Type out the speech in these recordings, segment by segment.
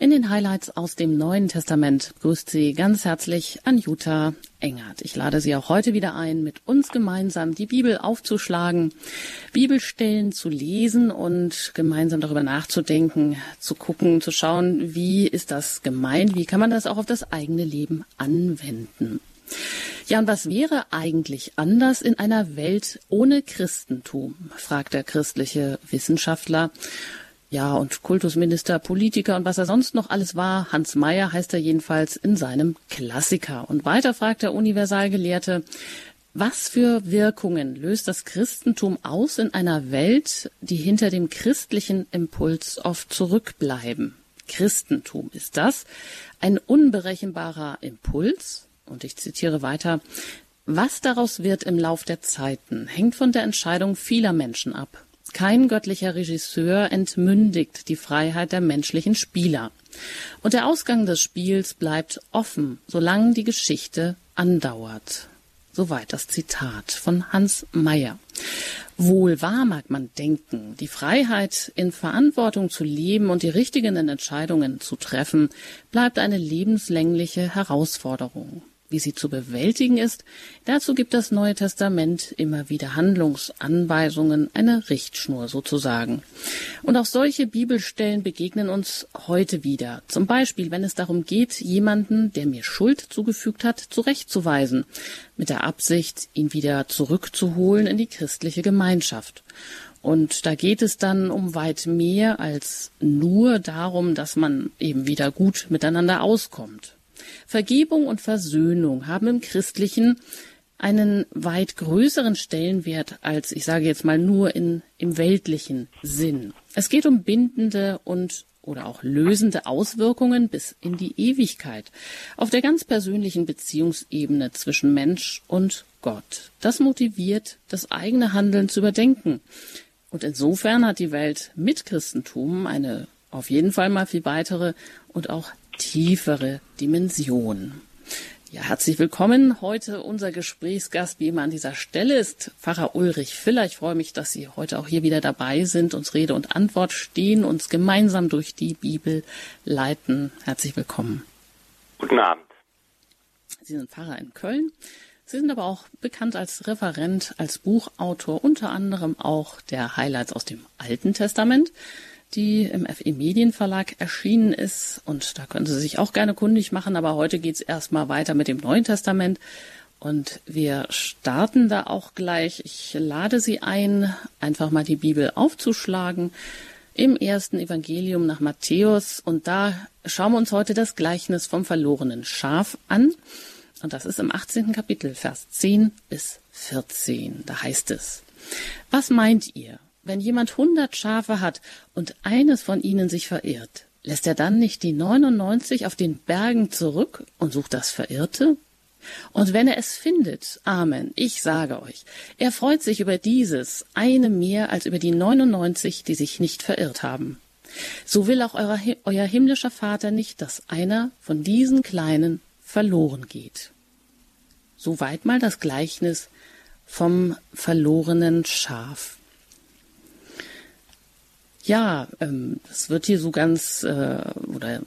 In den Highlights aus dem Neuen Testament grüßt Sie ganz herzlich Anjuta Engert. Ich lade Sie auch heute wieder ein, mit uns gemeinsam die Bibel aufzuschlagen, Bibelstellen zu lesen und gemeinsam darüber nachzudenken, zu gucken, zu schauen, wie ist das gemeint, wie kann man das auch auf das eigene Leben anwenden. Ja, und was wäre eigentlich anders in einer Welt ohne Christentum? fragt der christliche Wissenschaftler. Ja, und Kultusminister, Politiker und was er sonst noch alles war, Hans Meyer heißt er jedenfalls in seinem Klassiker. Und weiter fragt der Universalgelehrte, was für Wirkungen löst das Christentum aus in einer Welt, die hinter dem christlichen Impuls oft zurückbleiben? Christentum ist das ein unberechenbarer Impuls? Und ich zitiere weiter, was daraus wird im Lauf der Zeiten, hängt von der Entscheidung vieler Menschen ab. Kein göttlicher Regisseur entmündigt die Freiheit der menschlichen Spieler. Und der Ausgang des Spiels bleibt offen, solange die Geschichte andauert. Soweit das Zitat von Hans Meyer. Wohl wahr mag man denken, die Freiheit, in Verantwortung zu leben und die richtigen Entscheidungen zu treffen, bleibt eine lebenslängliche Herausforderung wie sie zu bewältigen ist, dazu gibt das Neue Testament immer wieder Handlungsanweisungen, eine Richtschnur sozusagen. Und auch solche Bibelstellen begegnen uns heute wieder. Zum Beispiel, wenn es darum geht, jemanden, der mir Schuld zugefügt hat, zurechtzuweisen, mit der Absicht, ihn wieder zurückzuholen in die christliche Gemeinschaft. Und da geht es dann um weit mehr als nur darum, dass man eben wieder gut miteinander auskommt. Vergebung und Versöhnung haben im Christlichen einen weit größeren Stellenwert als, ich sage jetzt mal, nur in, im weltlichen Sinn. Es geht um bindende und oder auch lösende Auswirkungen bis in die Ewigkeit auf der ganz persönlichen Beziehungsebene zwischen Mensch und Gott. Das motiviert, das eigene Handeln zu überdenken. Und insofern hat die Welt mit Christentum eine auf jeden Fall mal viel weitere und auch tiefere Dimension. Ja, herzlich willkommen. Heute unser Gesprächsgast, wie immer an dieser Stelle, ist Pfarrer Ulrich Filler. Ich freue mich, dass Sie heute auch hier wieder dabei sind, uns Rede und Antwort stehen, uns gemeinsam durch die Bibel leiten. Herzlich willkommen. Guten Abend. Sie sind Pfarrer in Köln. Sie sind aber auch bekannt als Referent, als Buchautor, unter anderem auch der Highlights aus dem Alten Testament die im FE Medienverlag erschienen ist. Und da können Sie sich auch gerne kundig machen. Aber heute geht's erstmal weiter mit dem Neuen Testament. Und wir starten da auch gleich. Ich lade Sie ein, einfach mal die Bibel aufzuschlagen im ersten Evangelium nach Matthäus. Und da schauen wir uns heute das Gleichnis vom verlorenen Schaf an. Und das ist im 18. Kapitel, Vers 10 bis 14. Da heißt es, was meint ihr? Wenn jemand hundert Schafe hat und eines von ihnen sich verirrt, lässt er dann nicht die 99 auf den Bergen zurück und sucht das Verirrte? Und wenn er es findet, Amen, ich sage euch, er freut sich über dieses eine mehr als über die 99, die sich nicht verirrt haben. So will auch euer, euer himmlischer Vater nicht, dass einer von diesen Kleinen verloren geht. Soweit mal das Gleichnis vom verlorenen Schaf. Ja, ähm, das wird hier so ganz, äh, oder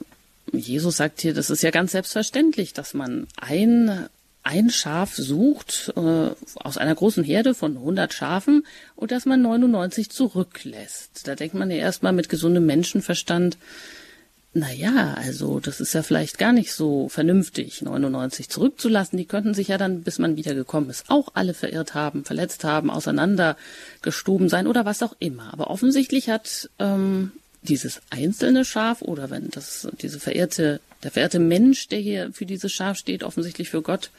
Jesus sagt hier, das ist ja ganz selbstverständlich, dass man ein, ein Schaf sucht äh, aus einer großen Herde von 100 Schafen und dass man 99 zurücklässt. Da denkt man ja erstmal mit gesundem Menschenverstand, naja, also das ist ja vielleicht gar nicht so vernünftig, 99 zurückzulassen. Die könnten sich ja dann, bis man wiedergekommen ist, auch alle verirrt haben, verletzt haben, auseinandergestoben sein oder was auch immer. Aber offensichtlich hat ähm, dieses einzelne Schaf oder wenn das diese verehrte, der verehrte Mensch, der hier für dieses Schaf steht, offensichtlich für Gott,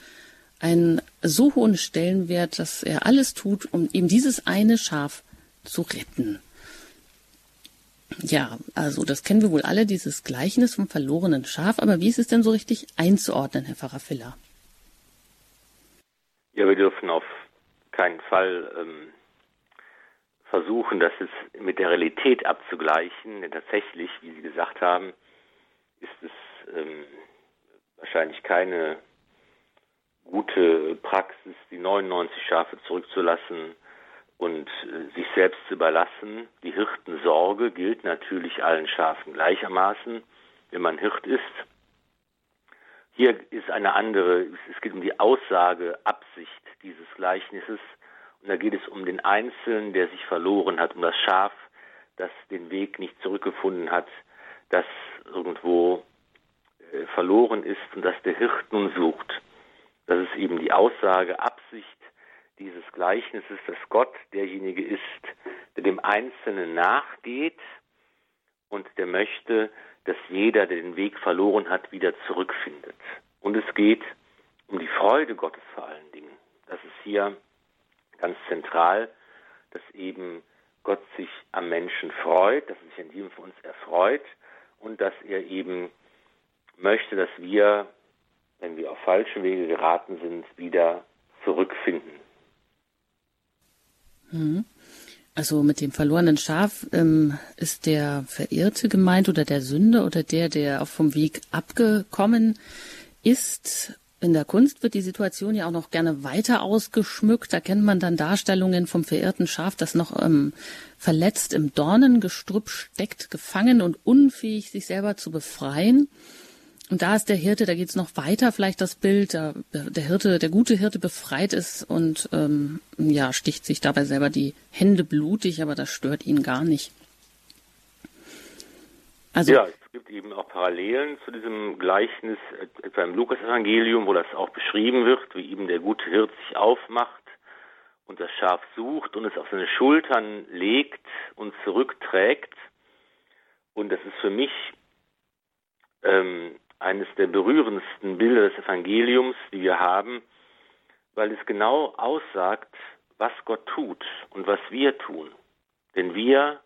einen so hohen Stellenwert, dass er alles tut, um eben dieses eine Schaf zu retten. Ja, also das kennen wir wohl alle, dieses Gleichnis vom verlorenen Schaf. Aber wie ist es denn so richtig einzuordnen, Herr Pfarrer Filler? Ja, wir dürfen auf keinen Fall ähm, versuchen, das jetzt mit der Realität abzugleichen. Denn tatsächlich, wie Sie gesagt haben, ist es ähm, wahrscheinlich keine gute Praxis, die 99 Schafe zurückzulassen und äh, sich selbst zu überlassen. Die Hirtensorge gilt natürlich allen Schafen gleichermaßen. wenn man Hirt ist. Hier ist eine andere, es geht um die Aussage, Absicht dieses Gleichnisses. Und da geht es um den Einzelnen, der sich verloren hat, um das Schaf, das den Weg nicht zurückgefunden hat, das irgendwo äh, verloren ist und das der Hirt nun sucht. Das ist eben die Aussage, Absicht dieses Gleichnisses, dass Gott derjenige ist, der dem Einzelnen nachgeht und der möchte, dass jeder, der den Weg verloren hat, wieder zurückfindet. Und es geht um die Freude Gottes vor allen Dingen. Das ist hier ganz zentral, dass eben Gott sich am Menschen freut, dass er sich an jedem von uns erfreut und dass er eben möchte, dass wir, wenn wir auf falsche Wege geraten sind, wieder zurückfinden. Mhm. Also mit dem verlorenen Schaf ähm, ist der Verirrte gemeint oder der Sünder oder der, der auch vom Weg abgekommen ist. In der Kunst wird die Situation ja auch noch gerne weiter ausgeschmückt. Da kennt man dann Darstellungen vom verirrten Schaf, das noch ähm, verletzt im Dornengestrüpp steckt, gefangen und unfähig, sich selber zu befreien. Und da ist der Hirte, da geht's noch weiter, vielleicht das Bild, der, der Hirte, der gute Hirte befreit ist und ähm, ja, sticht sich dabei selber die Hände blutig, aber das stört ihn gar nicht. Also, ja, es gibt eben auch Parallelen zu diesem Gleichnis etwa im Lukas-Evangelium, wo das auch beschrieben wird, wie eben der gute Hirt sich aufmacht und das Schaf sucht und es auf seine Schultern legt und zurückträgt. Und das ist für mich ähm, eines der berührendsten Bilder des Evangeliums, die wir haben, weil es genau aussagt, was Gott tut und was wir tun. Denn wir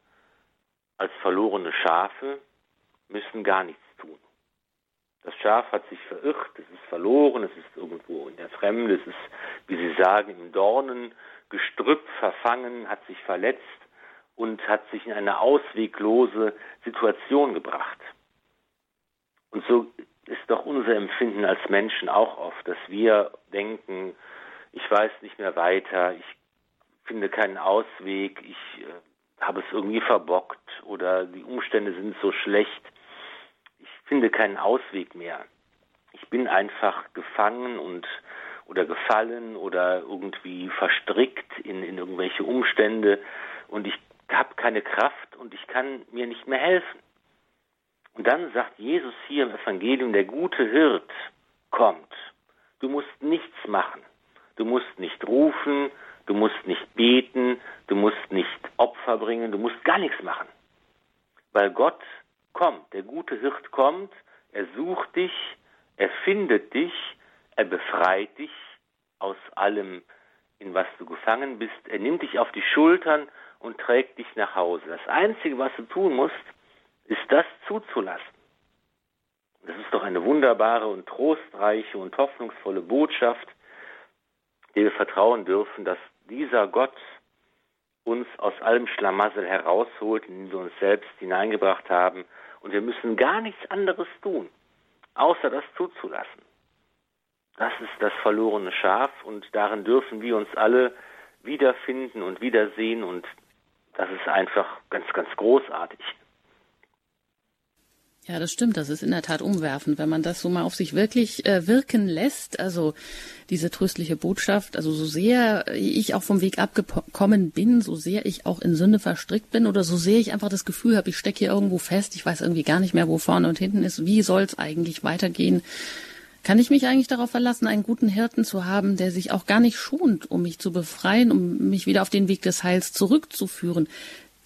als verlorene Schafe müssen gar nichts tun. Das Schaf hat sich verirrt, es ist verloren, es ist irgendwo in der Fremde, es ist, wie Sie sagen, im Dornengestrüpp verfangen, hat sich verletzt und hat sich in eine ausweglose Situation gebracht. Und so ist doch unser Empfinden als Menschen auch oft, dass wir denken, ich weiß nicht mehr weiter, ich finde keinen Ausweg, ich äh, habe es irgendwie verbockt oder die Umstände sind so schlecht, ich finde keinen Ausweg mehr. Ich bin einfach gefangen und oder gefallen oder irgendwie verstrickt in, in irgendwelche Umstände und ich habe keine Kraft und ich kann mir nicht mehr helfen. Und dann sagt Jesus hier im Evangelium, der gute Hirt kommt. Du musst nichts machen. Du musst nicht rufen, du musst nicht beten, du musst nicht Opfer bringen, du musst gar nichts machen. Weil Gott kommt, der gute Hirt kommt, er sucht dich, er findet dich, er befreit dich aus allem, in was du gefangen bist. Er nimmt dich auf die Schultern und trägt dich nach Hause. Das Einzige, was du tun musst, ist das zuzulassen. Das ist doch eine wunderbare und trostreiche und hoffnungsvolle Botschaft, der wir vertrauen dürfen, dass dieser Gott uns aus allem Schlamassel herausholt, in den wir uns selbst hineingebracht haben. Und wir müssen gar nichts anderes tun, außer das zuzulassen. Das ist das verlorene Schaf und darin dürfen wir uns alle wiederfinden und wiedersehen und das ist einfach ganz, ganz großartig. Ja, das stimmt. Das ist in der Tat umwerfend, wenn man das so mal auf sich wirklich äh, wirken lässt. Also diese tröstliche Botschaft, also so sehr ich auch vom Weg abgekommen bin, so sehr ich auch in Sünde verstrickt bin oder so sehr ich einfach das Gefühl habe, ich stecke hier irgendwo fest, ich weiß irgendwie gar nicht mehr, wo vorne und hinten ist, wie soll es eigentlich weitergehen? Kann ich mich eigentlich darauf verlassen, einen guten Hirten zu haben, der sich auch gar nicht schont, um mich zu befreien, um mich wieder auf den Weg des Heils zurückzuführen?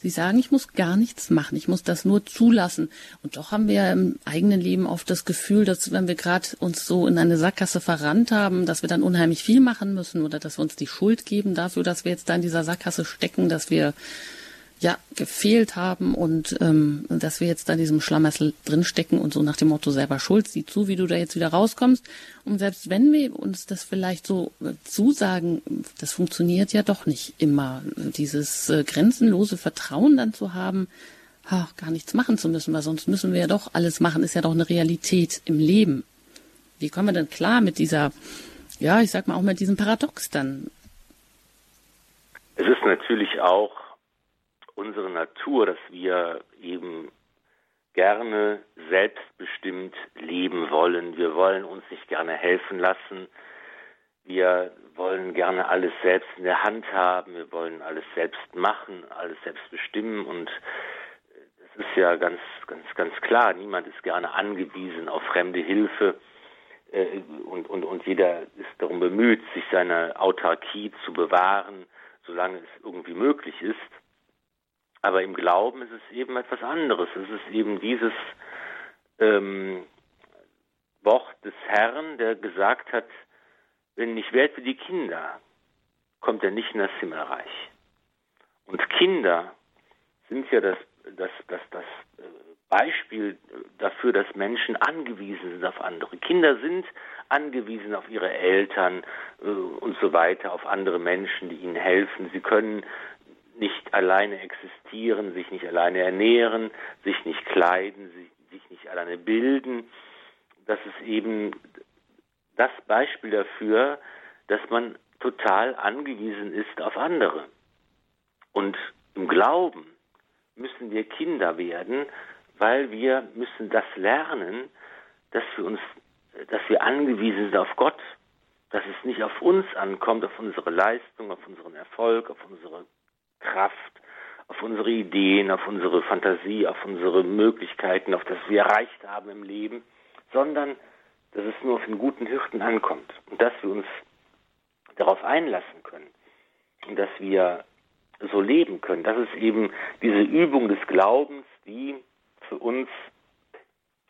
Sie sagen, ich muss gar nichts machen, ich muss das nur zulassen. Und doch haben wir im eigenen Leben oft das Gefühl, dass wenn wir gerade uns so in eine Sackgasse verrannt haben, dass wir dann unheimlich viel machen müssen oder dass wir uns die Schuld geben dafür, dass wir jetzt da in dieser Sackgasse stecken, dass wir ja gefehlt haben und ähm, dass wir jetzt da in diesem Schlamassel drinstecken und so nach dem Motto selber schuld, sieh zu, wie du da jetzt wieder rauskommst. Und selbst wenn wir uns das vielleicht so äh, zusagen, das funktioniert ja doch nicht immer. Dieses äh, grenzenlose Vertrauen dann zu haben, ach, gar nichts machen zu müssen, weil sonst müssen wir ja doch alles machen, ist ja doch eine Realität im Leben. Wie kommen wir denn klar mit dieser, ja, ich sag mal auch mit diesem Paradox dann? Es ist natürlich auch unsere Natur, dass wir eben gerne selbstbestimmt leben wollen. Wir wollen uns nicht gerne helfen lassen. Wir wollen gerne alles selbst in der Hand haben. Wir wollen alles selbst machen, alles selbst bestimmen. Und das ist ja ganz, ganz, ganz klar. Niemand ist gerne angewiesen auf fremde Hilfe. Äh, und, und, und jeder ist darum bemüht, sich seine Autarkie zu bewahren, solange es irgendwie möglich ist. Aber im Glauben ist es eben etwas anderes. Es ist eben dieses ähm, Wort des Herrn, der gesagt hat, wenn ich werde wie die Kinder, kommt er nicht in das Himmelreich. Und Kinder sind ja das, das, das, das äh, Beispiel dafür, dass Menschen angewiesen sind auf andere. Kinder sind angewiesen auf ihre Eltern äh, und so weiter, auf andere Menschen, die ihnen helfen. Sie können nicht alleine existieren, sich nicht alleine ernähren, sich nicht kleiden, sich nicht alleine bilden. Das ist eben das Beispiel dafür, dass man total angewiesen ist auf andere. Und im Glauben müssen wir Kinder werden, weil wir müssen das lernen, dass wir uns, dass wir angewiesen sind auf Gott, dass es nicht auf uns ankommt, auf unsere Leistung, auf unseren Erfolg, auf unsere Kraft, auf unsere Ideen, auf unsere Fantasie, auf unsere Möglichkeiten, auf das wir erreicht haben im Leben, sondern dass es nur auf den guten Hirten ankommt und dass wir uns darauf einlassen können und dass wir so leben können. Das ist eben diese Übung des Glaubens, die für uns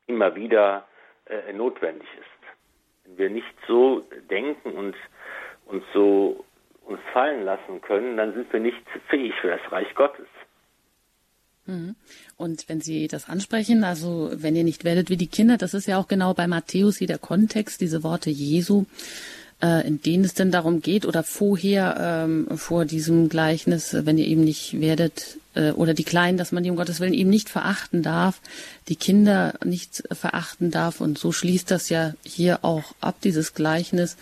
immer wieder äh, notwendig ist. Wenn wir nicht so denken und uns so uns fallen lassen können, dann sind wir nicht fähig für das Reich Gottes. Mhm. Und wenn Sie das ansprechen, also wenn ihr nicht werdet wie die Kinder, das ist ja auch genau bei Matthäus hier der Kontext, diese Worte Jesu, äh, in denen es denn darum geht oder vorher ähm, vor diesem Gleichnis, wenn ihr eben nicht werdet äh, oder die Kleinen, dass man die um Gottes Willen eben nicht verachten darf, die Kinder nicht verachten darf und so schließt das ja hier auch ab, dieses Gleichnis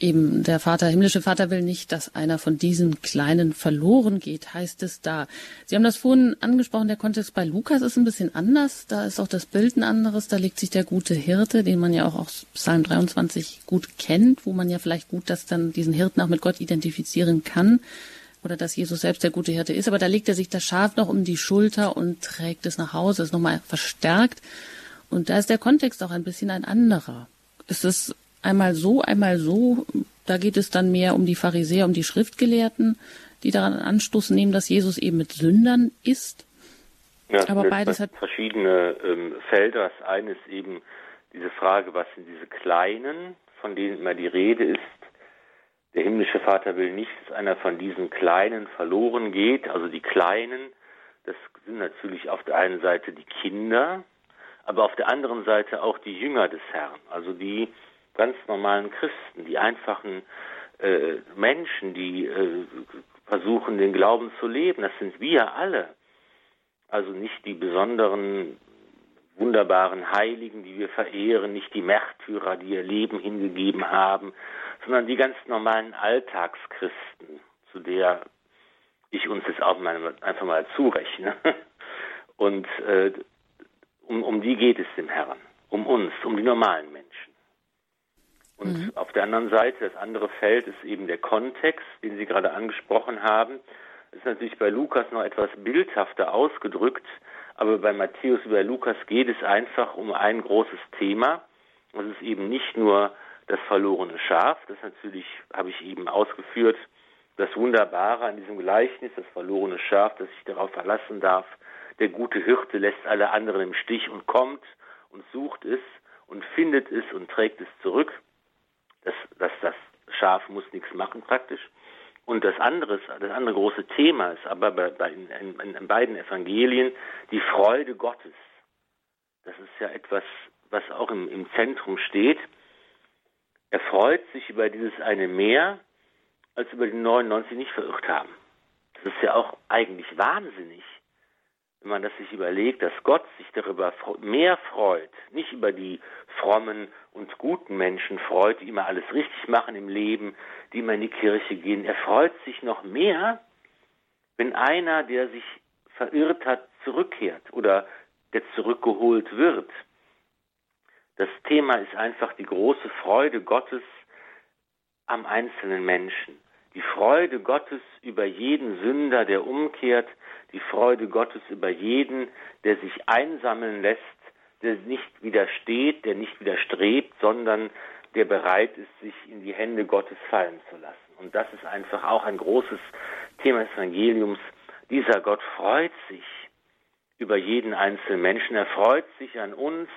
eben der Vater, himmlische Vater will nicht, dass einer von diesen Kleinen verloren geht, heißt es da. Sie haben das vorhin angesprochen, der Kontext bei Lukas ist ein bisschen anders. Da ist auch das Bild ein anderes. Da legt sich der gute Hirte, den man ja auch aus Psalm 23 gut kennt, wo man ja vielleicht gut das dann diesen Hirten auch mit Gott identifizieren kann. Oder dass Jesus selbst der gute Hirte ist. Aber da legt er sich das Schaf noch um die Schulter und trägt es nach Hause, ist nochmal verstärkt. Und da ist der Kontext auch ein bisschen ein anderer. Es ist einmal so, einmal so. Da geht es dann mehr um die Pharisäer, um die Schriftgelehrten, die daran Anstoß nehmen, dass Jesus eben mit Sündern ist. Ja, Aber beides hat verschiedene ähm, Felder. Das eine ist eben diese Frage, was sind diese Kleinen, von denen immer die Rede ist. Der himmlische Vater will nicht, dass einer von diesen Kleinen verloren geht. Also die Kleinen, das sind natürlich auf der einen Seite die Kinder, aber auf der anderen Seite auch die Jünger des Herrn, also die, ganz normalen Christen, die einfachen äh, Menschen, die äh, versuchen, den Glauben zu leben. Das sind wir alle. Also nicht die besonderen, wunderbaren Heiligen, die wir verehren, nicht die Märtyrer, die ihr Leben hingegeben haben, sondern die ganz normalen Alltagschristen, zu der ich uns jetzt auch mal, einfach mal zurechne. Und äh, um, um die geht es dem Herrn, um uns, um die normalen Menschen. Und mhm. auf der anderen Seite, das andere Feld ist eben der Kontext, den Sie gerade angesprochen haben. Das ist natürlich bei Lukas noch etwas bildhafter ausgedrückt, aber bei Matthäus wie bei Lukas geht es einfach um ein großes Thema. Das ist eben nicht nur das verlorene Schaf, das natürlich, habe ich eben ausgeführt, das Wunderbare an diesem Gleichnis, das verlorene Schaf, das sich darauf verlassen darf. Der gute Hirte lässt alle anderen im Stich und kommt und sucht es und findet es und trägt es zurück das, das, das Schaf muss nichts machen praktisch. Und das andere, das andere große Thema ist aber bei, bei in, in, in beiden Evangelien die Freude Gottes. Das ist ja etwas, was auch im, im Zentrum steht. Er freut sich über dieses eine mehr, als über die 99 nicht verirrt haben. Das ist ja auch eigentlich wahnsinnig, wenn man das sich überlegt, dass Gott sich darüber mehr freut, nicht über die frommen und guten Menschen freut, die immer alles richtig machen im Leben, die immer in die Kirche gehen. Er freut sich noch mehr, wenn einer, der sich verirrt hat, zurückkehrt oder der zurückgeholt wird. Das Thema ist einfach die große Freude Gottes am einzelnen Menschen. Die Freude Gottes über jeden Sünder, der umkehrt, die Freude Gottes über jeden, der sich einsammeln lässt, der nicht widersteht, der nicht widerstrebt, sondern der bereit ist, sich in die Hände Gottes fallen zu lassen. Und das ist einfach auch ein großes Thema des Evangeliums. Dieser Gott freut sich über jeden einzelnen Menschen. Er freut sich an uns.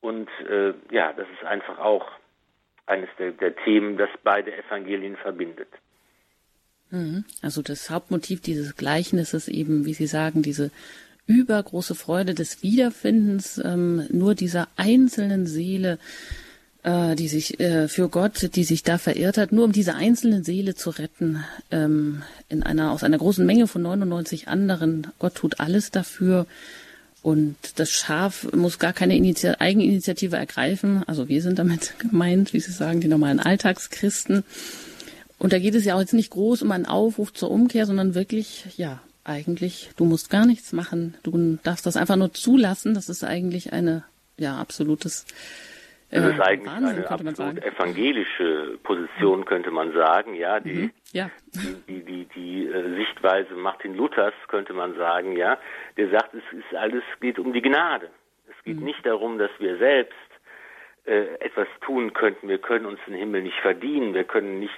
Und äh, ja, das ist einfach auch eines der, der Themen, das beide Evangelien verbindet. Mhm. Also das Hauptmotiv dieses Gleichnisses eben, wie Sie sagen, diese übergroße Freude des Wiederfindens ähm, nur dieser einzelnen Seele, äh, die sich äh, für Gott, die sich da verirrt hat, nur um diese einzelne Seele zu retten, ähm, in einer aus einer großen Menge von 99 anderen. Gott tut alles dafür. Und das Schaf muss gar keine Initi Eigeninitiative ergreifen. Also wir sind damit gemeint, wie Sie sagen, die normalen Alltagschristen. Und da geht es ja auch jetzt nicht groß um einen Aufruf zur Umkehr, sondern wirklich, ja, eigentlich, du musst gar nichts machen. Du darfst das einfach nur zulassen. Das ist eigentlich eine, ja, absolutes äh, das ist eigentlich Wahnsinn, eine absolut evangelische Position, könnte man sagen. Ja, die, mhm, ja. die, die, die, die äh, Sichtweise Martin Luthers, könnte man sagen, ja, der sagt, es ist alles geht um die Gnade. Es geht mhm. nicht darum, dass wir selbst äh, etwas tun könnten. Wir können uns den Himmel nicht verdienen. Wir können nicht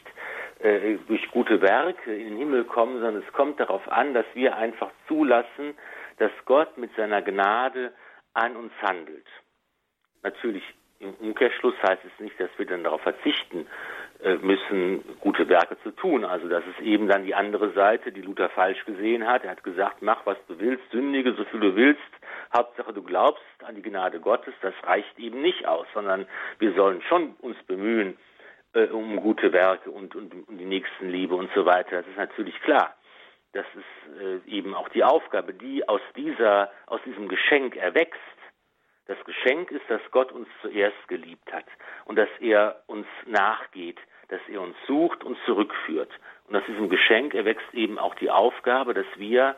äh, durch gute Werke in den Himmel kommen, sondern es kommt darauf an, dass wir einfach zulassen, dass Gott mit seiner Gnade an uns handelt. Natürlich im Umkehrschluss heißt es nicht, dass wir dann darauf verzichten äh, müssen, gute Werke zu tun. Also das ist eben dann die andere Seite, die Luther falsch gesehen hat. Er hat gesagt, mach was du willst, sündige so viel du willst, Hauptsache du glaubst an die Gnade Gottes. Das reicht eben nicht aus, sondern wir sollen schon uns bemühen, äh, um gute Werke und, und um die Nächstenliebe und so weiter. Das ist natürlich klar. Das ist äh, eben auch die Aufgabe, die aus dieser, aus diesem Geschenk erwächst. Das Geschenk ist, dass Gott uns zuerst geliebt hat und dass er uns nachgeht, dass er uns sucht und zurückführt. Und aus diesem Geschenk erwächst eben auch die Aufgabe, dass wir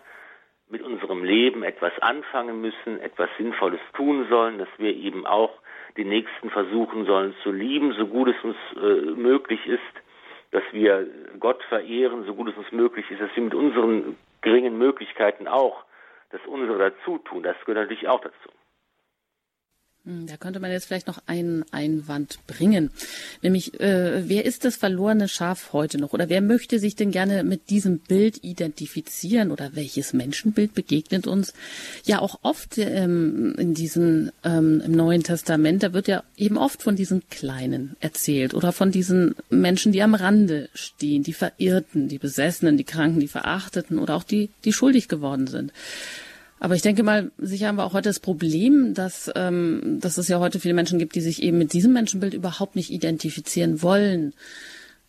mit unserem Leben etwas anfangen müssen, etwas Sinnvolles tun sollen, dass wir eben auch den Nächsten versuchen sollen zu lieben, so gut es uns äh, möglich ist, dass wir Gott verehren, so gut es uns möglich ist, dass wir mit unseren geringen Möglichkeiten auch das unsere dazu tun. Das gehört natürlich auch dazu. Hm, da könnte man jetzt vielleicht noch einen Einwand bringen. Nämlich, äh, wer ist das verlorene Schaf heute noch? Oder wer möchte sich denn gerne mit diesem Bild identifizieren? Oder welches Menschenbild begegnet uns? Ja, auch oft ähm, in diesem, ähm, im Neuen Testament, da wird ja eben oft von diesen Kleinen erzählt. Oder von diesen Menschen, die am Rande stehen, die Verirrten, die Besessenen, die Kranken, die Verachteten oder auch die, die schuldig geworden sind. Aber ich denke mal, sicher haben wir auch heute das Problem, dass, ähm, dass es ja heute viele Menschen gibt, die sich eben mit diesem Menschenbild überhaupt nicht identifizieren wollen.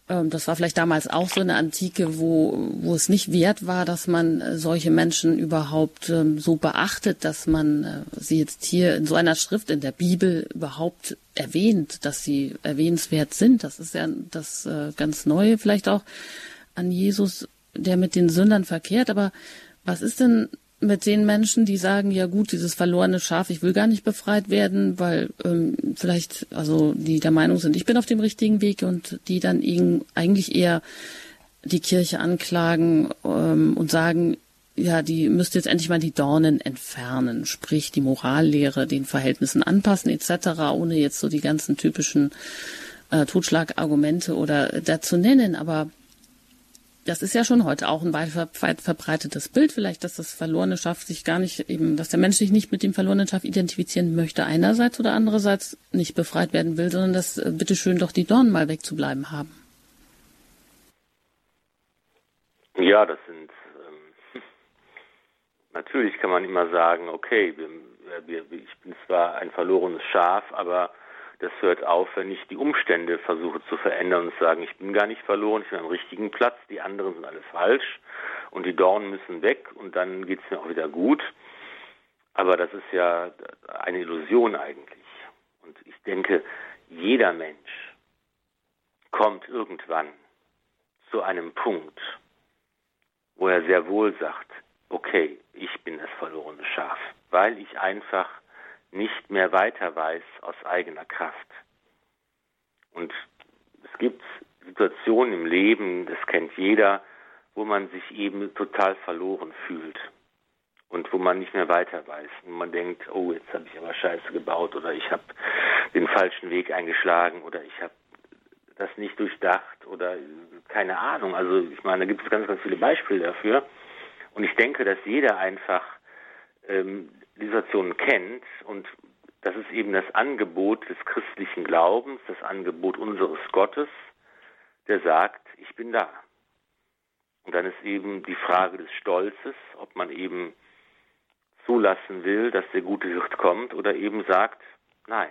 Ähm, das war vielleicht damals auch so in der Antike, wo, wo es nicht wert war, dass man äh, solche Menschen überhaupt ähm, so beachtet, dass man äh, sie jetzt hier in so einer Schrift in der Bibel überhaupt erwähnt, dass sie erwähnenswert sind. Das ist ja das äh, ganz Neue vielleicht auch an Jesus, der mit den Sündern verkehrt. Aber was ist denn mit den Menschen, die sagen, ja gut, dieses verlorene Schaf, ich will gar nicht befreit werden, weil ähm, vielleicht, also die der Meinung sind, ich bin auf dem richtigen Weg und die dann ihnen eigentlich eher die Kirche anklagen ähm, und sagen, ja, die müsste jetzt endlich mal die Dornen entfernen, sprich die Morallehre den Verhältnissen anpassen etc., ohne jetzt so die ganzen typischen äh, Totschlagargumente oder dazu nennen, aber das ist ja schon heute auch ein weit, weit verbreitetes Bild, vielleicht, dass das verlorene Schaf sich gar nicht eben, dass der Mensch sich nicht mit dem verlorenen Schaf identifizieren möchte einerseits oder andererseits nicht befreit werden will, sondern dass äh, bitteschön doch die Dornen mal wegzubleiben haben. Ja, das sind ähm, natürlich kann man immer sagen, okay, wir, wir, ich bin zwar ein verlorenes Schaf, aber das hört auf, wenn ich die Umstände versuche zu verändern und sagen, ich bin gar nicht verloren, ich bin am richtigen Platz, die anderen sind alle falsch und die Dornen müssen weg und dann geht es mir auch wieder gut. Aber das ist ja eine Illusion eigentlich. Und ich denke, jeder Mensch kommt irgendwann zu einem Punkt, wo er sehr wohl sagt, okay, ich bin das verlorene Schaf, weil ich einfach nicht mehr weiter weiß aus eigener Kraft. Und es gibt Situationen im Leben, das kennt jeder, wo man sich eben total verloren fühlt und wo man nicht mehr weiter weiß. Und man denkt, oh, jetzt habe ich aber Scheiße gebaut oder ich habe den falschen Weg eingeschlagen oder ich habe das nicht durchdacht oder keine Ahnung. Also ich meine, da gibt es ganz, ganz viele Beispiele dafür. Und ich denke, dass jeder einfach ähm, Situationen kennt und das ist eben das Angebot des christlichen Glaubens, das Angebot unseres Gottes, der sagt, ich bin da. Und dann ist eben die Frage des Stolzes, ob man eben zulassen will, dass der gute Hirt kommt oder eben sagt, nein,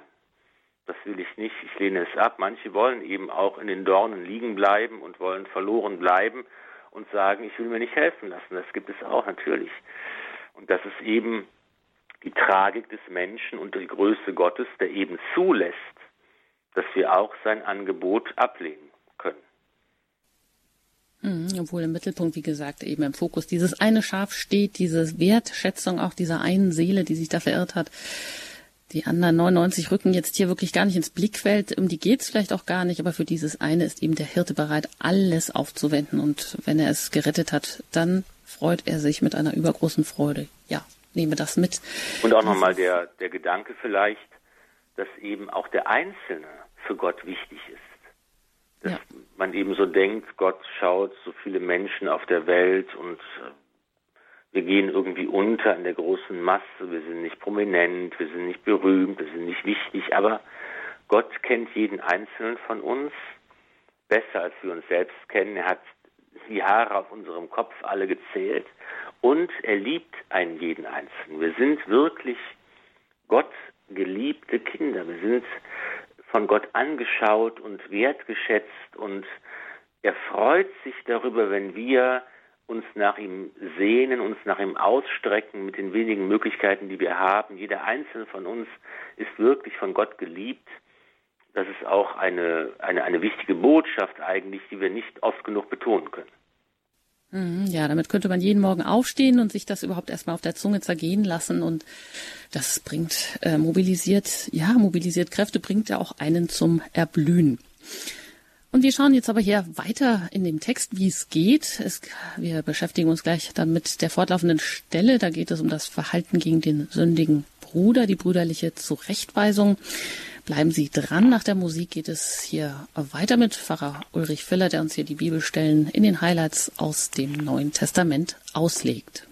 das will ich nicht, ich lehne es ab. Manche wollen eben auch in den Dornen liegen bleiben und wollen verloren bleiben und sagen, ich will mir nicht helfen lassen. Das gibt es auch natürlich. Und das ist eben die Tragik des Menschen und die Größe Gottes, der eben zulässt, dass wir auch sein Angebot ablehnen können. Mhm, obwohl im Mittelpunkt, wie gesagt, eben im Fokus dieses eine Schaf steht, diese Wertschätzung auch dieser einen Seele, die sich da verirrt hat. Die anderen 99 rücken jetzt hier wirklich gar nicht ins Blickfeld. Um die geht's vielleicht auch gar nicht, aber für dieses eine ist eben der Hirte bereit, alles aufzuwenden. Und wenn er es gerettet hat, dann freut er sich mit einer übergroßen Freude. Ja, nehme das mit. Und auch nochmal der, der Gedanke vielleicht, dass eben auch der Einzelne für Gott wichtig ist. Dass ja. man eben so denkt, Gott schaut so viele Menschen auf der Welt und äh, wir gehen irgendwie unter in der großen Masse, wir sind nicht prominent, wir sind nicht berühmt, wir sind nicht wichtig, aber Gott kennt jeden Einzelnen von uns besser, als wir uns selbst kennen. Er hat die Haare auf unserem Kopf alle gezählt und er liebt einen jeden Einzelnen. Wir sind wirklich Gott geliebte Kinder. Wir sind von Gott angeschaut und wertgeschätzt und er freut sich darüber, wenn wir uns nach ihm sehnen, uns nach ihm ausstrecken mit den wenigen Möglichkeiten, die wir haben. Jeder einzelne von uns ist wirklich von Gott geliebt. Das ist auch eine, eine, eine wichtige Botschaft eigentlich, die wir nicht oft genug betonen können. Mhm, ja, damit könnte man jeden Morgen aufstehen und sich das überhaupt erstmal auf der Zunge zergehen lassen und das bringt, äh, mobilisiert, ja, mobilisiert Kräfte, bringt ja auch einen zum Erblühen. Und wir schauen jetzt aber hier weiter in dem Text, wie es geht. Es, wir beschäftigen uns gleich dann mit der fortlaufenden Stelle. Da geht es um das Verhalten gegen den sündigen Bruder, die brüderliche Zurechtweisung. Bleiben Sie dran. Nach der Musik geht es hier weiter mit Pfarrer Ulrich Filler, der uns hier die Bibelstellen in den Highlights aus dem Neuen Testament auslegt.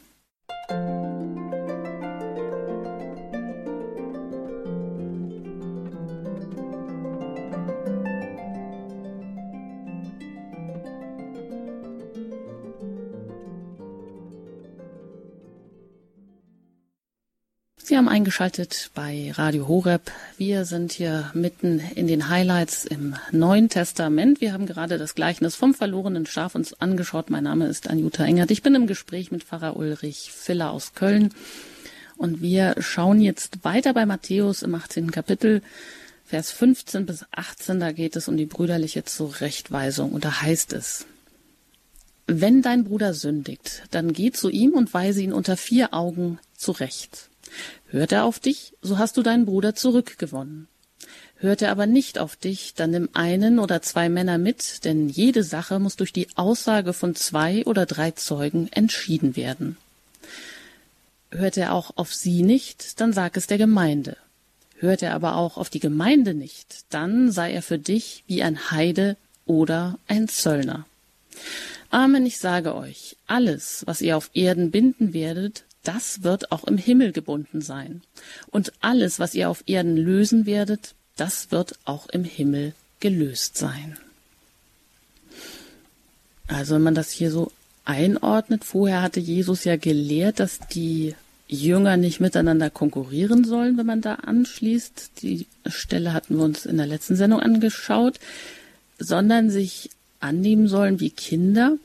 Sie haben eingeschaltet bei Radio Horeb. Wir sind hier mitten in den Highlights im Neuen Testament. Wir haben gerade das Gleichnis vom verlorenen Schaf uns angeschaut. Mein Name ist Anjuta Engert. Ich bin im Gespräch mit Pfarrer Ulrich Filler aus Köln. Und wir schauen jetzt weiter bei Matthäus im 18. Kapitel, Vers 15 bis 18. Da geht es um die brüderliche Zurechtweisung. Und da heißt es, wenn dein Bruder sündigt, dann geh zu ihm und weise ihn unter vier Augen zurecht. Hört er auf dich, so hast du deinen Bruder zurückgewonnen. Hört er aber nicht auf dich, dann nimm einen oder zwei Männer mit, denn jede Sache muss durch die Aussage von zwei oder drei Zeugen entschieden werden. Hört er auch auf sie nicht, dann sag es der Gemeinde. Hört er aber auch auf die Gemeinde nicht, dann sei er für dich wie ein Heide oder ein Zöllner. Amen, ich sage euch, alles, was ihr auf Erden binden werdet, das wird auch im Himmel gebunden sein. Und alles, was ihr auf Erden lösen werdet, das wird auch im Himmel gelöst sein. Also wenn man das hier so einordnet, vorher hatte Jesus ja gelehrt, dass die Jünger nicht miteinander konkurrieren sollen, wenn man da anschließt. Die Stelle hatten wir uns in der letzten Sendung angeschaut, sondern sich annehmen sollen wie Kinder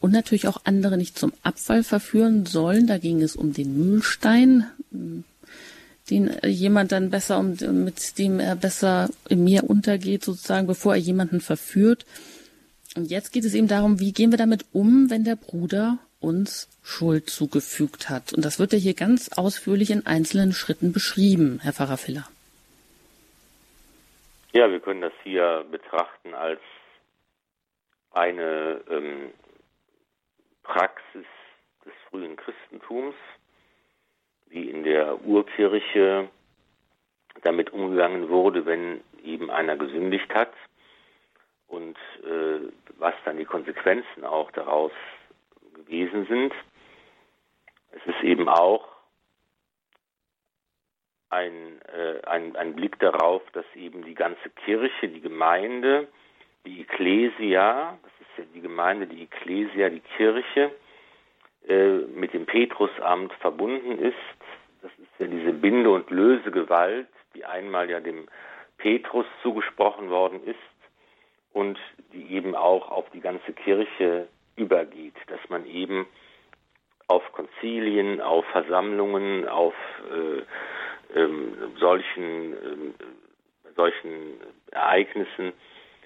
und natürlich auch andere nicht zum Abfall verführen sollen. Da ging es um den Mühlstein, den jemand dann besser, mit dem er besser im Meer untergeht, sozusagen, bevor er jemanden verführt. Und jetzt geht es eben darum, wie gehen wir damit um, wenn der Bruder uns Schuld zugefügt hat. Und das wird ja hier ganz ausführlich in einzelnen Schritten beschrieben, Herr Pfarrer Filler. Ja, wir können das hier betrachten als eine ähm, Praxis des frühen Christentums, wie in der Urkirche damit umgegangen wurde, wenn eben einer gesündigt hat und äh, was dann die Konsequenzen auch daraus gewesen sind. Es ist eben auch ein, äh, ein, ein Blick darauf, dass eben die ganze Kirche, die Gemeinde, die Ecclesia, das die Gemeinde, die Ecclesia, die Kirche, äh, mit dem Petrusamt verbunden ist. Das ist ja diese Binde- und Lösegewalt, die einmal ja dem Petrus zugesprochen worden ist und die eben auch auf die ganze Kirche übergeht, dass man eben auf Konzilien, auf Versammlungen, auf äh, ähm, solchen, äh, solchen Ereignissen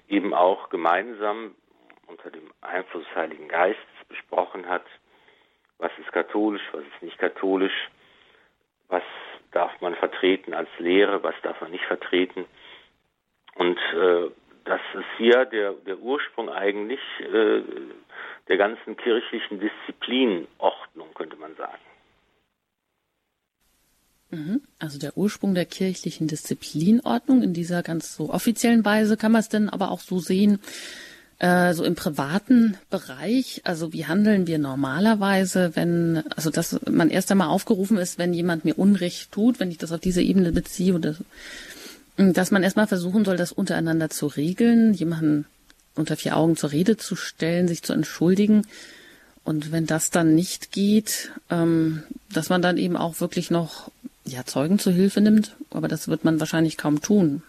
eben auch gemeinsam unter dem Einfluss des Heiligen Geistes besprochen hat, was ist katholisch, was ist nicht katholisch, was darf man vertreten als Lehre, was darf man nicht vertreten. Und äh, das ist hier der, der Ursprung eigentlich äh, der ganzen kirchlichen Disziplinordnung, könnte man sagen. Mhm. Also der Ursprung der kirchlichen Disziplinordnung in dieser ganz so offiziellen Weise kann man es denn aber auch so sehen, äh, so im privaten Bereich. Also wie handeln wir normalerweise, wenn, also dass man erst einmal aufgerufen ist, wenn jemand mir Unrecht tut, wenn ich das auf diese Ebene beziehe oder dass man erstmal versuchen soll, das untereinander zu regeln, jemanden unter vier Augen zur Rede zu stellen, sich zu entschuldigen. Und wenn das dann nicht geht, ähm, dass man dann eben auch wirklich noch ja, Zeugen zur Hilfe nimmt, aber das wird man wahrscheinlich kaum tun.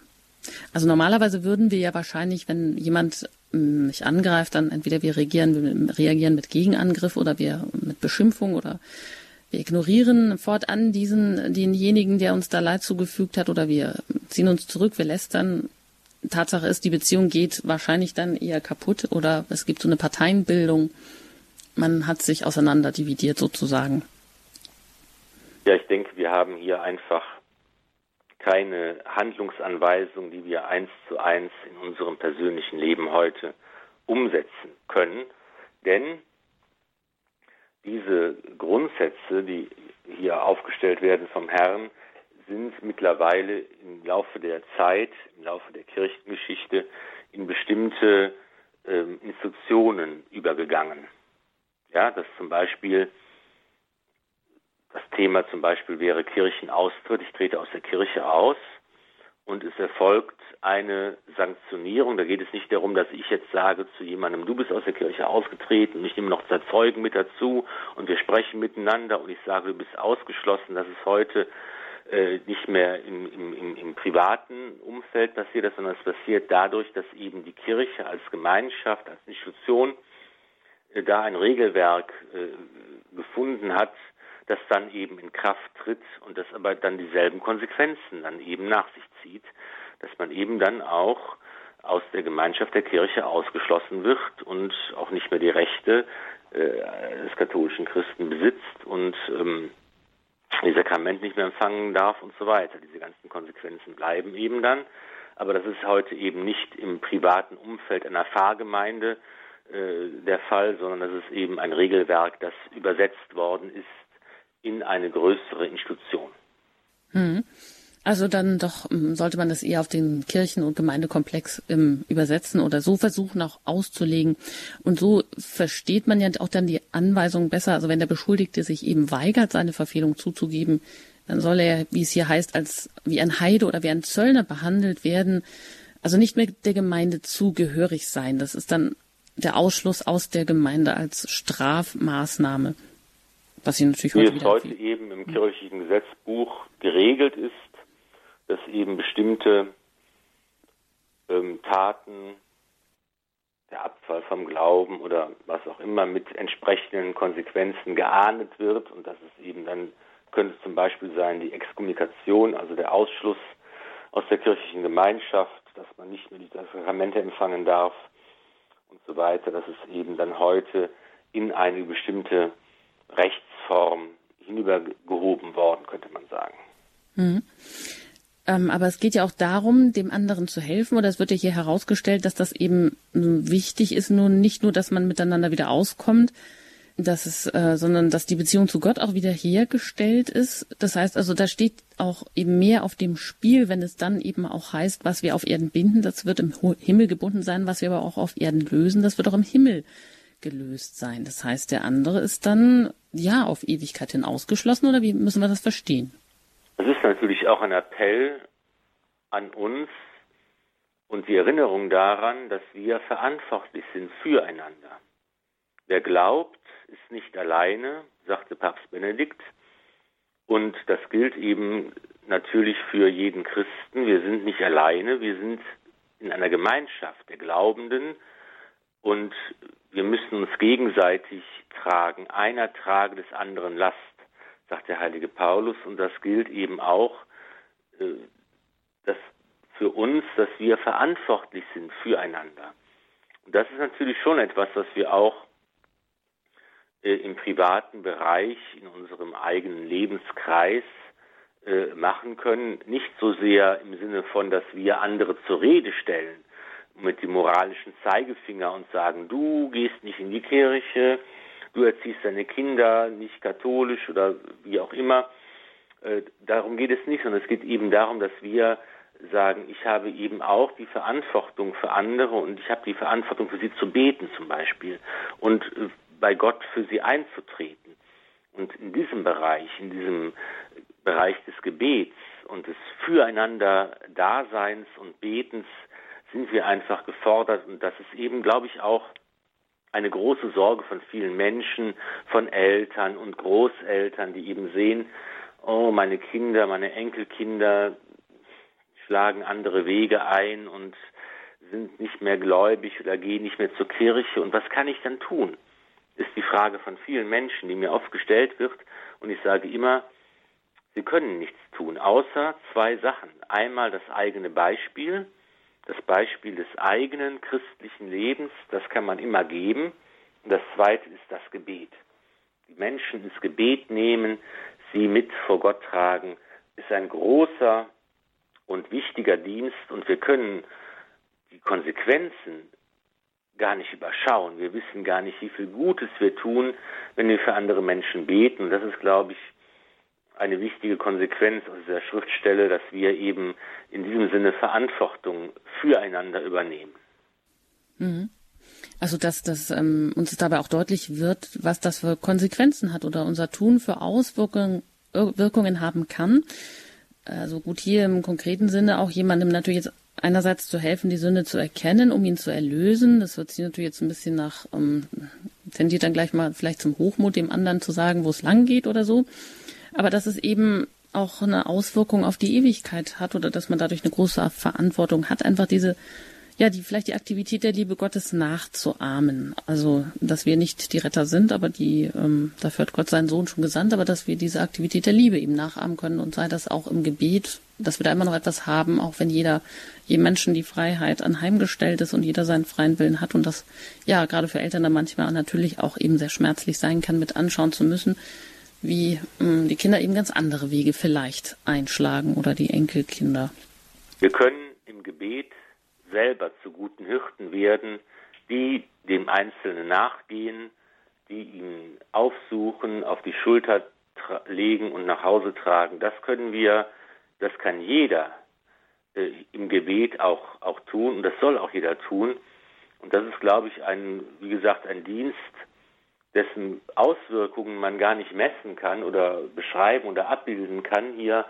Also normalerweise würden wir ja wahrscheinlich, wenn jemand mich angreift, dann entweder wir reagieren, reagieren mit Gegenangriff oder wir mit Beschimpfung oder wir ignorieren fortan diesen, denjenigen, der uns da Leid zugefügt hat, oder wir ziehen uns zurück, wir lästern. Tatsache ist, die Beziehung geht wahrscheinlich dann eher kaputt oder es gibt so eine Parteienbildung. Man hat sich auseinander dividiert sozusagen. Ja, ich denke, wir haben hier einfach keine Handlungsanweisung, die wir eins zu eins in unserem persönlichen Leben heute umsetzen können. Denn diese Grundsätze, die hier aufgestellt werden vom Herrn, sind mittlerweile im Laufe der Zeit, im Laufe der Kirchengeschichte in bestimmte ähm, Instruktionen übergegangen. Ja, dass zum Beispiel das Thema zum Beispiel wäre Kirchenaustritt. Ich trete aus der Kirche aus und es erfolgt eine Sanktionierung. Da geht es nicht darum, dass ich jetzt sage zu jemandem, du bist aus der Kirche ausgetreten und ich nehme noch zwei Zeugen mit dazu und wir sprechen miteinander und ich sage, du bist ausgeschlossen. Das ist heute äh, nicht mehr im, im, im, privaten Umfeld passiert, sondern es passiert dadurch, dass eben die Kirche als Gemeinschaft, als Institution äh, da ein Regelwerk äh, gefunden hat, das dann eben in Kraft tritt und das aber dann dieselben Konsequenzen dann eben nach sich zieht, dass man eben dann auch aus der Gemeinschaft der Kirche ausgeschlossen wird und auch nicht mehr die Rechte äh, des katholischen Christen besitzt und ähm, die Sakrament nicht mehr empfangen darf und so weiter. Diese ganzen Konsequenzen bleiben eben dann. Aber das ist heute eben nicht im privaten Umfeld einer Pfarrgemeinde äh, der Fall, sondern das ist eben ein Regelwerk, das übersetzt worden ist in eine größere Institution. Hm. Also dann doch hm, sollte man das eher auf den Kirchen- und Gemeindekomplex ähm, übersetzen oder so versuchen auch auszulegen. Und so versteht man ja auch dann die Anweisung besser. Also wenn der Beschuldigte sich eben weigert, seine Verfehlung zuzugeben, dann soll er, wie es hier heißt, als wie ein Heide oder wie ein Zöllner behandelt werden. Also nicht mehr der Gemeinde zugehörig sein. Das ist dann der Ausschluss aus der Gemeinde als Strafmaßnahme. Was sie natürlich heute Wie es heute eben im kirchlichen Gesetzbuch geregelt ist, dass eben bestimmte ähm, Taten, der Abfall vom Glauben oder was auch immer mit entsprechenden Konsequenzen geahndet wird und dass es eben dann könnte zum Beispiel sein die Exkommunikation, also der Ausschluss aus der kirchlichen Gemeinschaft, dass man nicht mehr die Sakramente empfangen darf und so weiter, dass es eben dann heute in eine bestimmte Rechtsform hinübergehoben worden, könnte man sagen. Mhm. Ähm, aber es geht ja auch darum, dem anderen zu helfen, oder es wird ja hier herausgestellt, dass das eben wichtig ist, nun nicht nur, dass man miteinander wieder auskommt, dass es, äh, sondern dass die Beziehung zu Gott auch wieder hergestellt ist. Das heißt also, da steht auch eben mehr auf dem Spiel, wenn es dann eben auch heißt, was wir auf Erden binden, das wird im Himmel gebunden sein, was wir aber auch auf Erden lösen, das wird auch im Himmel gelöst sein. Das heißt, der andere ist dann ja auf Ewigkeit hin ausgeschlossen oder wie müssen wir das verstehen? Es ist natürlich auch ein Appell an uns und die Erinnerung daran, dass wir verantwortlich sind füreinander. Wer glaubt, ist nicht alleine, sagte Papst Benedikt. Und das gilt eben natürlich für jeden Christen. Wir sind nicht alleine, wir sind in einer Gemeinschaft der Glaubenden und wir müssen uns gegenseitig tragen. Einer trage des anderen Last, sagt der heilige Paulus. Und das gilt eben auch äh, dass für uns, dass wir verantwortlich sind füreinander. Und das ist natürlich schon etwas, was wir auch äh, im privaten Bereich, in unserem eigenen Lebenskreis äh, machen können. Nicht so sehr im Sinne von, dass wir andere zur Rede stellen mit dem moralischen Zeigefinger und sagen, du gehst nicht in die Kirche, du erziehst deine Kinder nicht katholisch oder wie auch immer. Äh, darum geht es nicht, sondern es geht eben darum, dass wir sagen, ich habe eben auch die Verantwortung für andere und ich habe die Verantwortung für sie zu beten zum Beispiel und äh, bei Gott für sie einzutreten. Und in diesem Bereich, in diesem Bereich des Gebets und des Füreinander Daseins und Betens sind wir einfach gefordert und das ist eben, glaube ich, auch eine große Sorge von vielen Menschen, von Eltern und Großeltern, die eben sehen, oh, meine Kinder, meine Enkelkinder schlagen andere Wege ein und sind nicht mehr gläubig oder gehen nicht mehr zur Kirche. Und was kann ich dann tun? Ist die Frage von vielen Menschen, die mir oft gestellt wird. Und ich sage immer, sie können nichts tun, außer zwei Sachen. Einmal das eigene Beispiel, das Beispiel des eigenen christlichen Lebens, das kann man immer geben. Und das zweite ist das Gebet. Die Menschen ins Gebet nehmen, sie mit vor Gott tragen, ist ein großer und wichtiger Dienst und wir können die Konsequenzen gar nicht überschauen. Wir wissen gar nicht, wie viel Gutes wir tun, wenn wir für andere Menschen beten. Und das ist, glaube ich, eine wichtige Konsequenz aus dieser Schriftstelle, dass wir eben in diesem Sinne Verantwortung füreinander übernehmen. Mhm. Also dass, dass ähm, uns dabei auch deutlich wird, was das für Konsequenzen hat oder unser Tun für Auswirkungen Wirkungen haben kann. Also gut, hier im konkreten Sinne auch jemandem natürlich jetzt einerseits zu helfen, die Sünde zu erkennen, um ihn zu erlösen. Das hört sich natürlich jetzt ein bisschen nach, ähm, tendiert dann gleich mal vielleicht zum Hochmut, dem anderen zu sagen, wo es lang geht oder so. Aber dass es eben auch eine Auswirkung auf die Ewigkeit hat oder dass man dadurch eine große Verantwortung hat, einfach diese ja, die vielleicht die Aktivität der Liebe Gottes nachzuahmen. Also, dass wir nicht die Retter sind, aber die, ähm, dafür hat Gott seinen Sohn schon gesandt, aber dass wir diese Aktivität der Liebe ihm nachahmen können und sei das auch im Gebet, dass wir da immer noch etwas haben, auch wenn jeder, jedem Menschen die Freiheit anheimgestellt ist und jeder seinen freien Willen hat und das, ja, gerade für Eltern dann manchmal natürlich auch eben sehr schmerzlich sein kann, mit anschauen zu müssen, wie mh, die Kinder eben ganz andere Wege vielleicht einschlagen oder die Enkelkinder. Wir können im Gebet selber zu guten Hirten werden, die dem Einzelnen nachgehen, die ihn aufsuchen, auf die Schulter legen und nach Hause tragen. Das können wir, das kann jeder äh, im Gebet auch, auch tun und das soll auch jeder tun. Und das ist, glaube ich, ein, wie gesagt, ein Dienst, dessen Auswirkungen man gar nicht messen kann oder beschreiben oder abbilden kann hier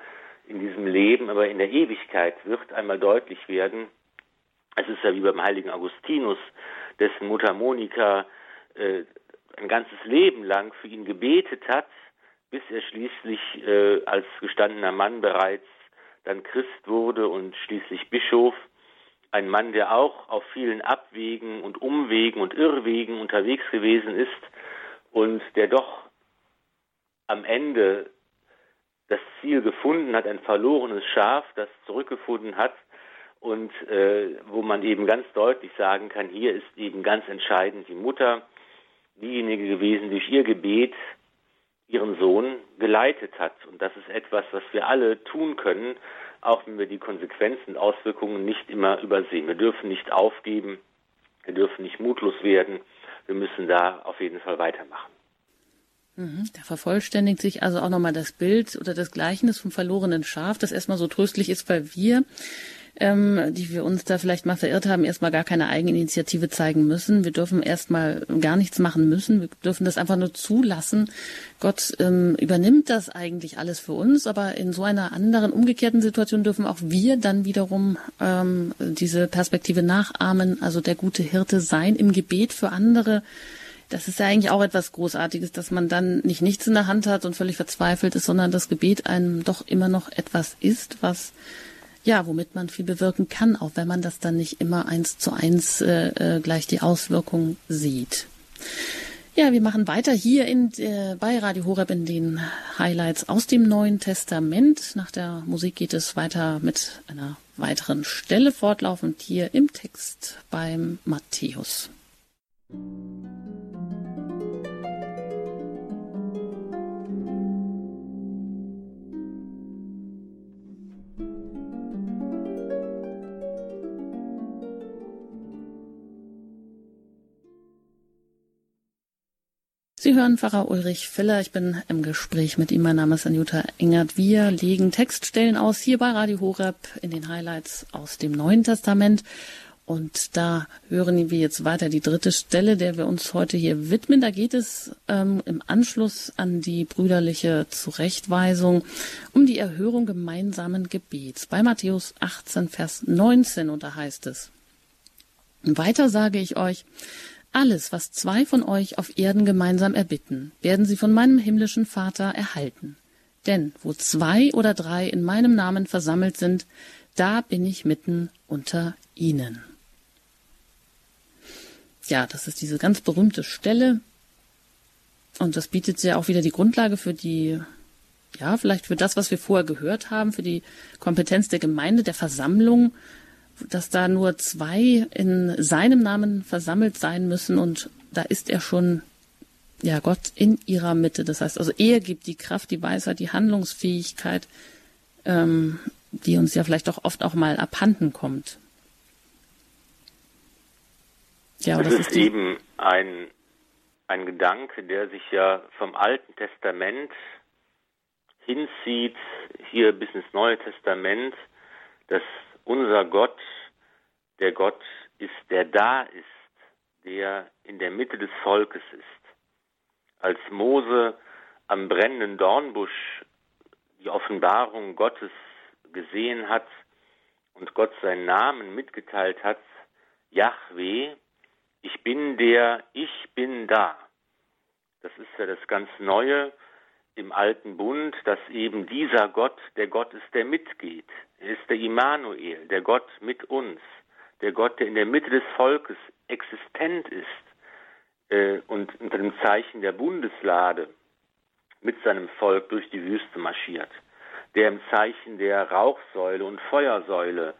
in diesem Leben, aber in der Ewigkeit wird einmal deutlich werden, es ist ja wie beim heiligen Augustinus, dessen Mutter Monika äh, ein ganzes Leben lang für ihn gebetet hat, bis er schließlich äh, als gestandener Mann bereits dann Christ wurde und schließlich Bischof. Ein Mann, der auch auf vielen Abwegen und Umwegen und Irrwegen unterwegs gewesen ist und der doch am Ende das Ziel gefunden hat, ein verlorenes Schaf, das zurückgefunden hat und äh, wo man eben ganz deutlich sagen kann, hier ist eben ganz entscheidend die Mutter, diejenige gewesen, die durch ihr Gebet ihren Sohn geleitet hat. Und das ist etwas, was wir alle tun können, auch wenn wir die Konsequenzen und Auswirkungen nicht immer übersehen. Wir dürfen nicht aufgeben, wir dürfen nicht mutlos werden, wir müssen da auf jeden Fall weitermachen. Mhm, da vervollständigt sich also auch nochmal das Bild oder das Gleichnis vom verlorenen Schaf, das erstmal so tröstlich ist, weil wir, ähm, die wir uns da vielleicht mal verirrt haben, erstmal gar keine Eigeninitiative zeigen müssen. Wir dürfen erstmal gar nichts machen müssen. Wir dürfen das einfach nur zulassen. Gott ähm, übernimmt das eigentlich alles für uns, aber in so einer anderen umgekehrten Situation dürfen auch wir dann wiederum ähm, diese Perspektive nachahmen, also der gute Hirte sein im Gebet für andere das ist ja eigentlich auch etwas Großartiges, dass man dann nicht nichts in der Hand hat und völlig verzweifelt ist, sondern das Gebet einem doch immer noch etwas ist, was ja, womit man viel bewirken kann, auch wenn man das dann nicht immer eins zu eins äh, äh gleich die Auswirkung sieht. Ja, wir machen weiter hier in, äh, bei Radio Horeb in den Highlights aus dem Neuen Testament. Nach der Musik geht es weiter mit einer weiteren Stelle fortlaufend hier im Text beim Matthäus. Sie hören Pfarrer Ulrich Filler. Ich bin im Gespräch mit ihm. Mein Name ist Anjuta Engert. Wir legen Textstellen aus hier bei Radio Horeb in den Highlights aus dem Neuen Testament. Und da hören wir jetzt weiter die dritte Stelle, der wir uns heute hier widmen. Da geht es ähm, im Anschluss an die brüderliche Zurechtweisung um die Erhörung gemeinsamen Gebets. Bei Matthäus 18, Vers 19, und da heißt es, weiter sage ich euch, alles, was zwei von euch auf Erden gemeinsam erbitten, werden sie von meinem himmlischen Vater erhalten. Denn wo zwei oder drei in meinem Namen versammelt sind, da bin ich mitten unter ihnen. Ja, das ist diese ganz berühmte Stelle. Und das bietet ja auch wieder die Grundlage für die, ja, vielleicht für das, was wir vorher gehört haben, für die Kompetenz der Gemeinde, der Versammlung, dass da nur zwei in seinem Namen versammelt sein müssen und da ist er schon, ja, Gott in ihrer Mitte. Das heißt also, er gibt die Kraft, die Weisheit, die Handlungsfähigkeit, ähm, die uns ja vielleicht auch oft auch mal abhanden kommt. Ja, das, das ist, ist eben ein, ein Gedanke, der sich ja vom Alten Testament hinzieht, hier bis ins Neue Testament, dass unser Gott der Gott ist, der da ist, der in der Mitte des Volkes ist. Als Mose am brennenden Dornbusch die Offenbarung Gottes gesehen hat und Gott seinen Namen mitgeteilt hat, Yahweh, ich bin der, ich bin da. Das ist ja das ganz Neue im alten Bund, dass eben dieser Gott der Gott ist, der mitgeht. Er ist der Immanuel, der Gott mit uns, der Gott, der in der Mitte des Volkes existent ist äh, und unter dem Zeichen der Bundeslade mit seinem Volk durch die Wüste marschiert, der im Zeichen der Rauchsäule und Feuersäule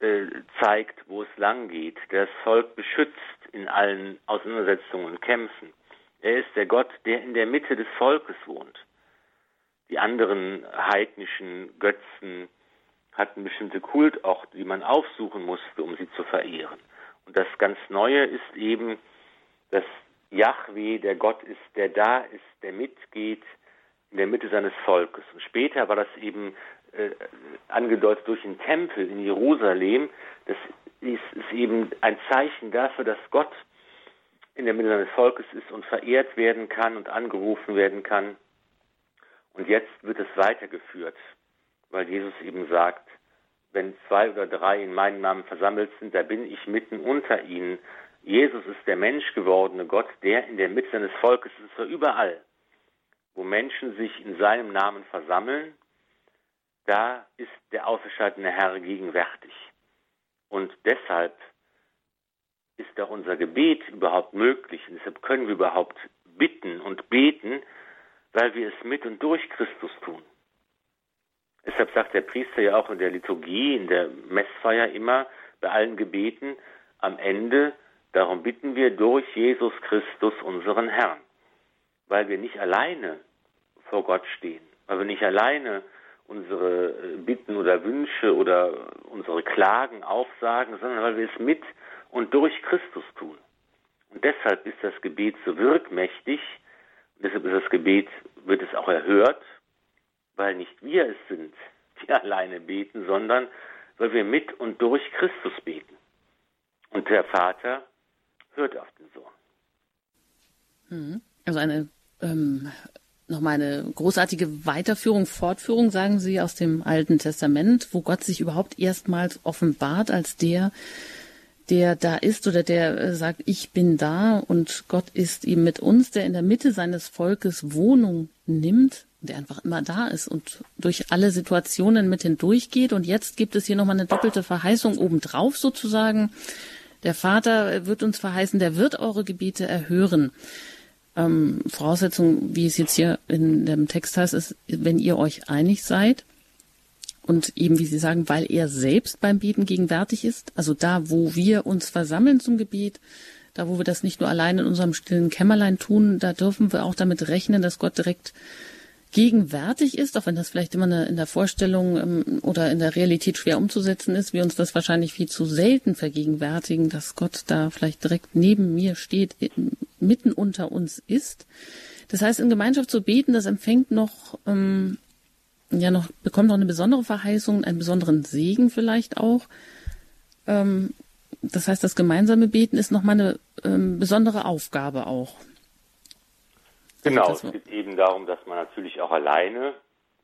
äh, zeigt, wo es lang geht, der das Volk beschützt in allen Auseinandersetzungen und Kämpfen er ist der Gott, der in der Mitte des Volkes wohnt. Die anderen heidnischen Götzen hatten bestimmte Kultorte, die man aufsuchen musste, um sie zu verehren. Und das ganz Neue ist eben, dass Yahweh der Gott ist, der da ist, der mitgeht in der Mitte seines Volkes. Und später war das eben äh, angedeutet durch den Tempel in Jerusalem. Das ist, ist eben ein Zeichen dafür, dass Gott in der Mitte seines Volkes ist und verehrt werden kann und angerufen werden kann. Und jetzt wird es weitergeführt, weil Jesus eben sagt, wenn zwei oder drei in meinem Namen versammelt sind, da bin ich mitten unter ihnen. Jesus ist der menschgewordene Gott, der in der Mitte seines Volkes ist, so überall, wo Menschen sich in seinem Namen versammeln, da ist der auferstandene Herr gegenwärtig. Und deshalb ist da unser Gebet überhaupt möglich. Und deshalb können wir überhaupt bitten und beten, weil wir es mit und durch Christus tun. Deshalb sagt der Priester ja auch in der Liturgie, in der Messfeier immer, bei allen Gebeten, am Ende Darum bitten wir durch Jesus Christus, unseren Herrn, weil wir nicht alleine vor Gott stehen, weil wir nicht alleine unsere Bitten oder Wünsche oder unsere Klagen aufsagen, sondern weil wir es mit und durch Christus tun. Und deshalb ist das Gebet so wirkmächtig, deshalb ist das Gebet, wird es auch erhört, weil nicht wir es sind, die alleine beten, sondern weil wir mit und durch Christus beten. Und der Vater hört auf den Sohn. Mhm. Also eine ähm, nochmal eine großartige Weiterführung, Fortführung, sagen Sie, aus dem Alten Testament, wo Gott sich überhaupt erstmals offenbart als der, der da ist oder der äh, sagt, ich bin da und Gott ist eben mit uns, der in der Mitte seines Volkes Wohnung nimmt, der einfach immer da ist und durch alle Situationen mit hindurchgeht. Und jetzt gibt es hier nochmal eine doppelte Verheißung obendrauf sozusagen. Der Vater wird uns verheißen, der wird eure Gebete erhören. Ähm, Voraussetzung, wie es jetzt hier in dem Text heißt, ist, wenn ihr euch einig seid und eben, wie Sie sagen, weil er selbst beim Beten gegenwärtig ist, also da, wo wir uns versammeln zum Gebet, da, wo wir das nicht nur allein in unserem stillen Kämmerlein tun, da dürfen wir auch damit rechnen, dass Gott direkt gegenwärtig ist, auch wenn das vielleicht immer eine, in der Vorstellung ähm, oder in der Realität schwer umzusetzen ist, wir uns das wahrscheinlich viel zu selten vergegenwärtigen, dass Gott da vielleicht direkt neben mir steht, mitten unter uns ist. Das heißt, in Gemeinschaft zu beten, das empfängt noch, ähm, ja noch, bekommt noch eine besondere Verheißung, einen besonderen Segen vielleicht auch. Ähm, das heißt, das gemeinsame Beten ist nochmal eine ähm, besondere Aufgabe auch. Genau, es geht eben darum, dass man natürlich auch alleine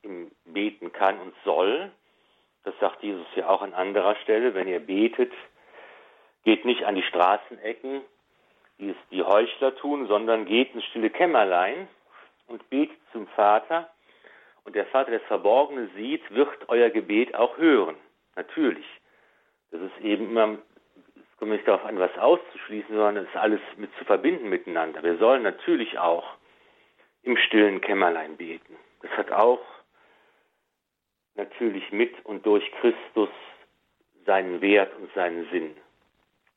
im Beten kann und soll. Das sagt Jesus ja auch an anderer Stelle. Wenn ihr betet, geht nicht an die Straßenecken, wie es die Heuchler tun, sondern geht ins stille Kämmerlein und betet zum Vater. Und der Vater, der das Verborgene sieht, wird euer Gebet auch hören. Natürlich. Das ist eben immer, es kommt nicht darauf an, was auszuschließen, sondern es ist alles mit zu verbinden miteinander. Wir sollen natürlich auch im stillen Kämmerlein beten. Das hat auch natürlich mit und durch Christus seinen Wert und seinen Sinn.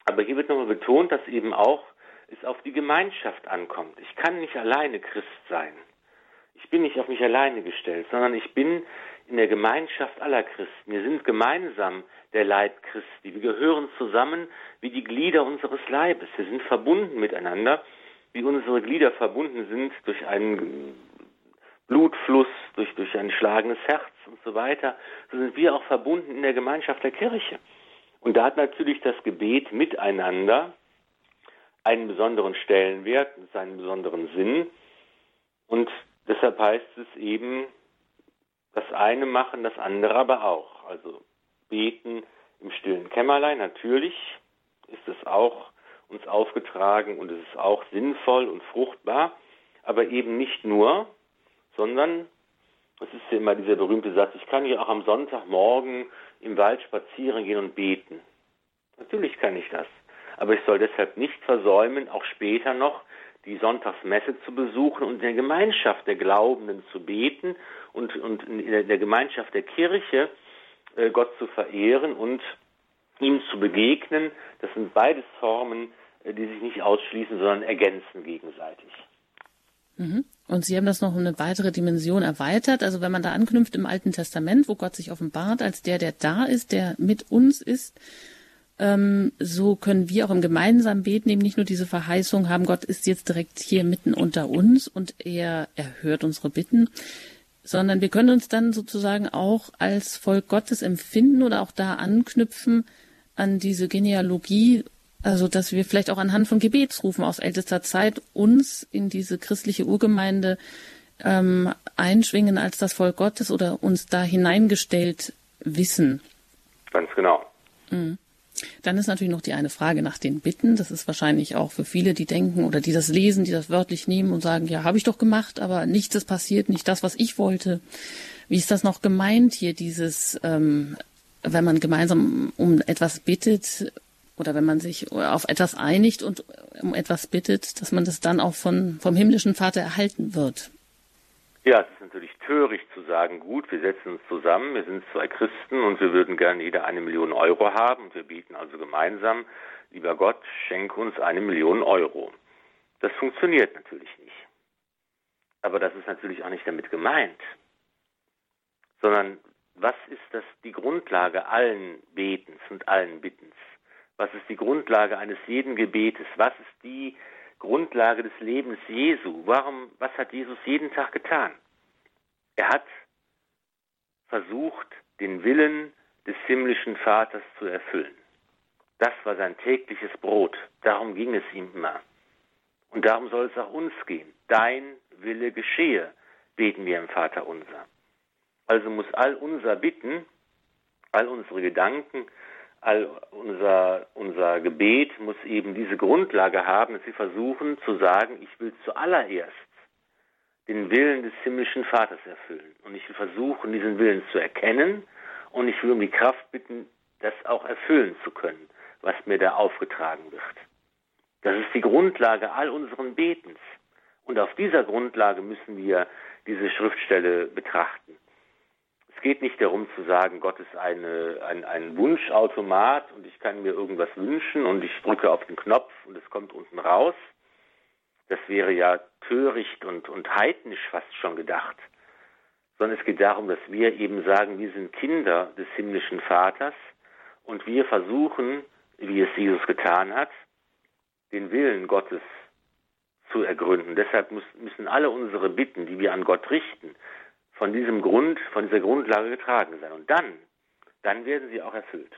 Aber hier wird nochmal betont, dass eben auch es auf die Gemeinschaft ankommt. Ich kann nicht alleine Christ sein. Ich bin nicht auf mich alleine gestellt, sondern ich bin in der Gemeinschaft aller Christen. Wir sind gemeinsam der Leib Christi. Wir gehören zusammen wie die Glieder unseres Leibes. Wir sind verbunden miteinander wie unsere Glieder verbunden sind durch einen Blutfluss, durch, durch ein schlagendes Herz und so weiter, so sind wir auch verbunden in der Gemeinschaft der Kirche. Und da hat natürlich das Gebet miteinander einen besonderen Stellenwert, seinen besonderen Sinn. Und deshalb heißt es eben, das eine machen, das andere aber auch. Also beten im stillen Kämmerlein, natürlich ist es auch uns aufgetragen und es ist auch sinnvoll und fruchtbar, aber eben nicht nur, sondern es ist ja immer dieser berühmte Satz, ich kann ja auch am Sonntagmorgen im Wald spazieren gehen und beten. Natürlich kann ich das. Aber ich soll deshalb nicht versäumen, auch später noch die Sonntagsmesse zu besuchen und in der Gemeinschaft der Glaubenden zu beten und, und in der Gemeinschaft der Kirche äh, Gott zu verehren und ihm zu begegnen. Das sind beides Formen äh, die sich nicht ausschließen, sondern ergänzen gegenseitig. Mhm. Und Sie haben das noch eine weitere Dimension erweitert. Also wenn man da anknüpft im Alten Testament, wo Gott sich offenbart als der, der da ist, der mit uns ist, ähm, so können wir auch im gemeinsamen Beten eben nicht nur diese Verheißung haben, Gott ist jetzt direkt hier mitten unter uns und er erhört unsere Bitten, sondern wir können uns dann sozusagen auch als Volk Gottes empfinden oder auch da anknüpfen an diese Genealogie also, dass wir vielleicht auch anhand von Gebetsrufen aus ältester Zeit uns in diese christliche Urgemeinde ähm, einschwingen als das Volk Gottes oder uns da hineingestellt wissen. Ganz genau. Mhm. Dann ist natürlich noch die eine Frage nach den Bitten. Das ist wahrscheinlich auch für viele, die denken oder die das lesen, die das wörtlich nehmen und sagen, ja, habe ich doch gemacht, aber nichts ist passiert, nicht das, was ich wollte. Wie ist das noch gemeint hier, dieses, ähm, wenn man gemeinsam um etwas bittet, oder wenn man sich auf etwas einigt und um etwas bittet, dass man das dann auch von, vom himmlischen Vater erhalten wird. Ja, es ist natürlich töricht zu sagen, gut, wir setzen uns zusammen, wir sind zwei Christen und wir würden gerne jeder eine Million Euro haben und wir bieten also gemeinsam lieber Gott, schenke uns eine Million Euro. Das funktioniert natürlich nicht. Aber das ist natürlich auch nicht damit gemeint, sondern was ist das die Grundlage allen Betens und allen Bittens? Was ist die Grundlage eines jeden Gebetes? Was ist die Grundlage des Lebens Jesu? Warum, was hat Jesus jeden Tag getan? Er hat versucht, den Willen des himmlischen Vaters zu erfüllen. Das war sein tägliches Brot. Darum ging es ihm immer. Und darum soll es auch uns gehen. Dein Wille geschehe, beten wir im Vater unser. Also muss all unser Bitten, all unsere Gedanken, all unser, unser Gebet muss eben diese Grundlage haben, dass wir versuchen zu sagen, ich will zuallererst den Willen des himmlischen Vaters erfüllen. Und ich will versuchen, diesen Willen zu erkennen und ich will um die Kraft bitten, das auch erfüllen zu können, was mir da aufgetragen wird. Das ist die Grundlage all unseren Betens. Und auf dieser Grundlage müssen wir diese Schriftstelle betrachten. Es geht nicht darum zu sagen, Gott ist eine, ein, ein Wunschautomat und ich kann mir irgendwas wünschen und ich drücke auf den Knopf und es kommt unten raus. Das wäre ja töricht und, und heidnisch fast schon gedacht. Sondern es geht darum, dass wir eben sagen, wir sind Kinder des himmlischen Vaters und wir versuchen, wie es Jesus getan hat, den Willen Gottes zu ergründen. Deshalb müssen alle unsere Bitten, die wir an Gott richten, von diesem Grund, von dieser Grundlage getragen sein. Und dann, dann werden sie auch erfüllt.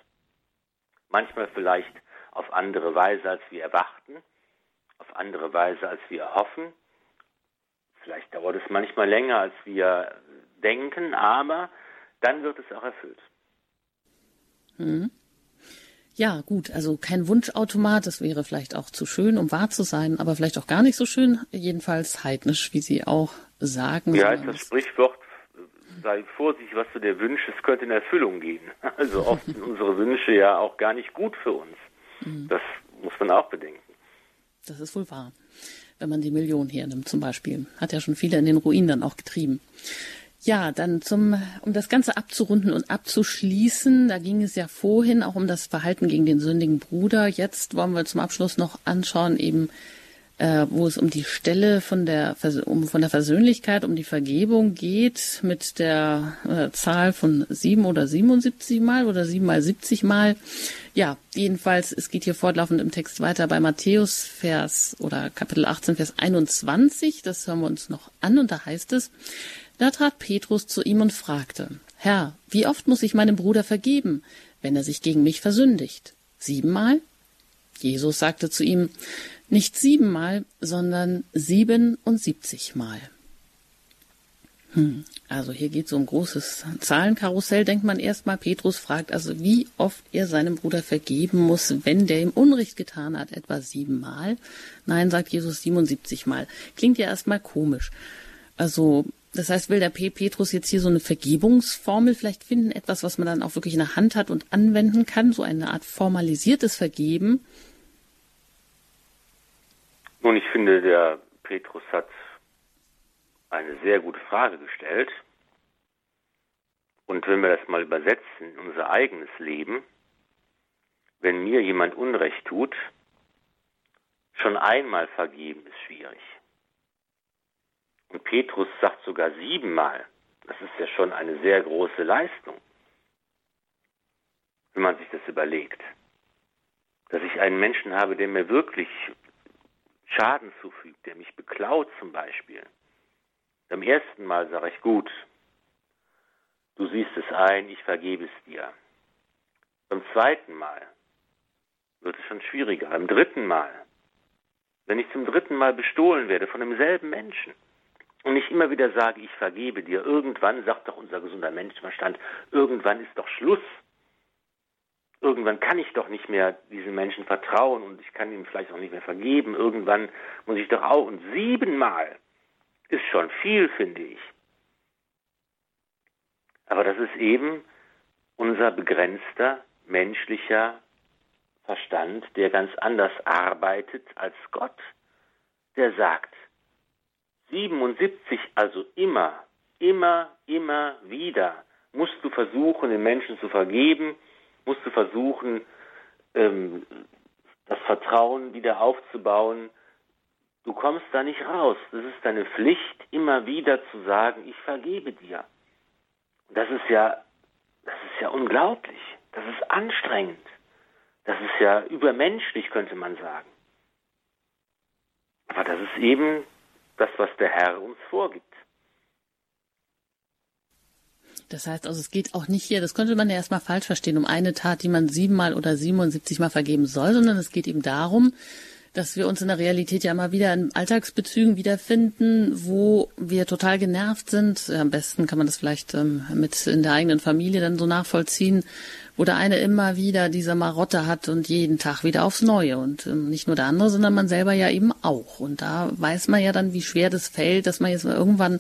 Manchmal vielleicht auf andere Weise, als wir erwarten, auf andere Weise, als wir hoffen. Vielleicht dauert es manchmal länger, als wir denken, aber dann wird es auch erfüllt. Hm. Ja, gut, also kein Wunschautomat, das wäre vielleicht auch zu schön, um wahr zu sein, aber vielleicht auch gar nicht so schön, jedenfalls heidnisch, wie Sie auch sagen. Ja, ist das Sprichwort, sei vorsichtig, was du dir wünschst, es könnte in Erfüllung gehen. Also oft sind unsere Wünsche ja auch gar nicht gut für uns. Mhm. Das muss man auch bedenken. Das ist wohl wahr. Wenn man die Million hernimmt zum Beispiel. Hat ja schon viele in den Ruin dann auch getrieben. Ja, dann zum, um das Ganze abzurunden und abzuschließen, da ging es ja vorhin auch um das Verhalten gegen den sündigen Bruder. Jetzt wollen wir zum Abschluss noch anschauen, eben, äh, wo es um die Stelle von der, um, von der Versöhnlichkeit, um die Vergebung geht, mit der äh, Zahl von sieben oder 77 Mal oder sieben mal 70 Mal. Ja, jedenfalls, es geht hier fortlaufend im Text weiter bei Matthäus Vers oder Kapitel 18, Vers 21. Das hören wir uns noch an und da heißt es, da trat Petrus zu ihm und fragte, Herr, wie oft muss ich meinem Bruder vergeben, wenn er sich gegen mich versündigt? Siebenmal? Jesus sagte zu ihm, nicht siebenmal, sondern siebenundsiebzigmal. Hm, also hier geht es um großes Zahlenkarussell, denkt man erstmal. Petrus fragt also, wie oft er seinem Bruder vergeben muss, wenn der ihm Unrecht getan hat, etwa siebenmal. Nein, sagt Jesus 77 Mal. Klingt ja erstmal komisch. Also das heißt, will der P. Petrus jetzt hier so eine Vergebungsformel vielleicht finden, etwas, was man dann auch wirklich in der Hand hat und anwenden kann, so eine Art formalisiertes Vergeben? Nun, ich finde, der Petrus hat eine sehr gute Frage gestellt. Und wenn wir das mal übersetzen in unser eigenes Leben, wenn mir jemand Unrecht tut, schon einmal vergeben ist schwierig. Und Petrus sagt sogar siebenmal. Das ist ja schon eine sehr große Leistung, wenn man sich das überlegt. Dass ich einen Menschen habe, der mir wirklich Schaden zufügt, der mich beklaut zum Beispiel. Beim ersten Mal sage ich, gut, du siehst es ein, ich vergebe es dir. Beim zweiten Mal wird es schon schwieriger. Beim dritten Mal, wenn ich zum dritten Mal bestohlen werde von demselben Menschen, und ich immer wieder sage, ich vergebe dir. Irgendwann, sagt doch unser gesunder Menschenverstand, irgendwann ist doch Schluss. Irgendwann kann ich doch nicht mehr diesen Menschen vertrauen und ich kann ihm vielleicht auch nicht mehr vergeben. Irgendwann muss ich doch auch. Und siebenmal ist schon viel, finde ich. Aber das ist eben unser begrenzter menschlicher Verstand, der ganz anders arbeitet als Gott, der sagt, 77, also immer, immer, immer wieder musst du versuchen, den Menschen zu vergeben, musst du versuchen, ähm, das Vertrauen wieder aufzubauen. Du kommst da nicht raus. Das ist deine Pflicht, immer wieder zu sagen, ich vergebe dir. Das ist ja, das ist ja unglaublich. Das ist anstrengend. Das ist ja übermenschlich, könnte man sagen. Aber das ist eben das, was der Herr uns vorgibt. Das heißt also, es geht auch nicht hier, das könnte man ja erstmal falsch verstehen, um eine Tat, die man siebenmal oder 77 Mal vergeben soll, sondern es geht eben darum, dass wir uns in der Realität ja immer wieder in Alltagsbezügen wiederfinden, wo wir total genervt sind. Am besten kann man das vielleicht ähm, mit in der eigenen Familie dann so nachvollziehen, wo der eine immer wieder diese Marotte hat und jeden Tag wieder aufs Neue und ähm, nicht nur der andere, sondern man selber ja eben auch. Und da weiß man ja dann, wie schwer das fällt, dass man jetzt mal irgendwann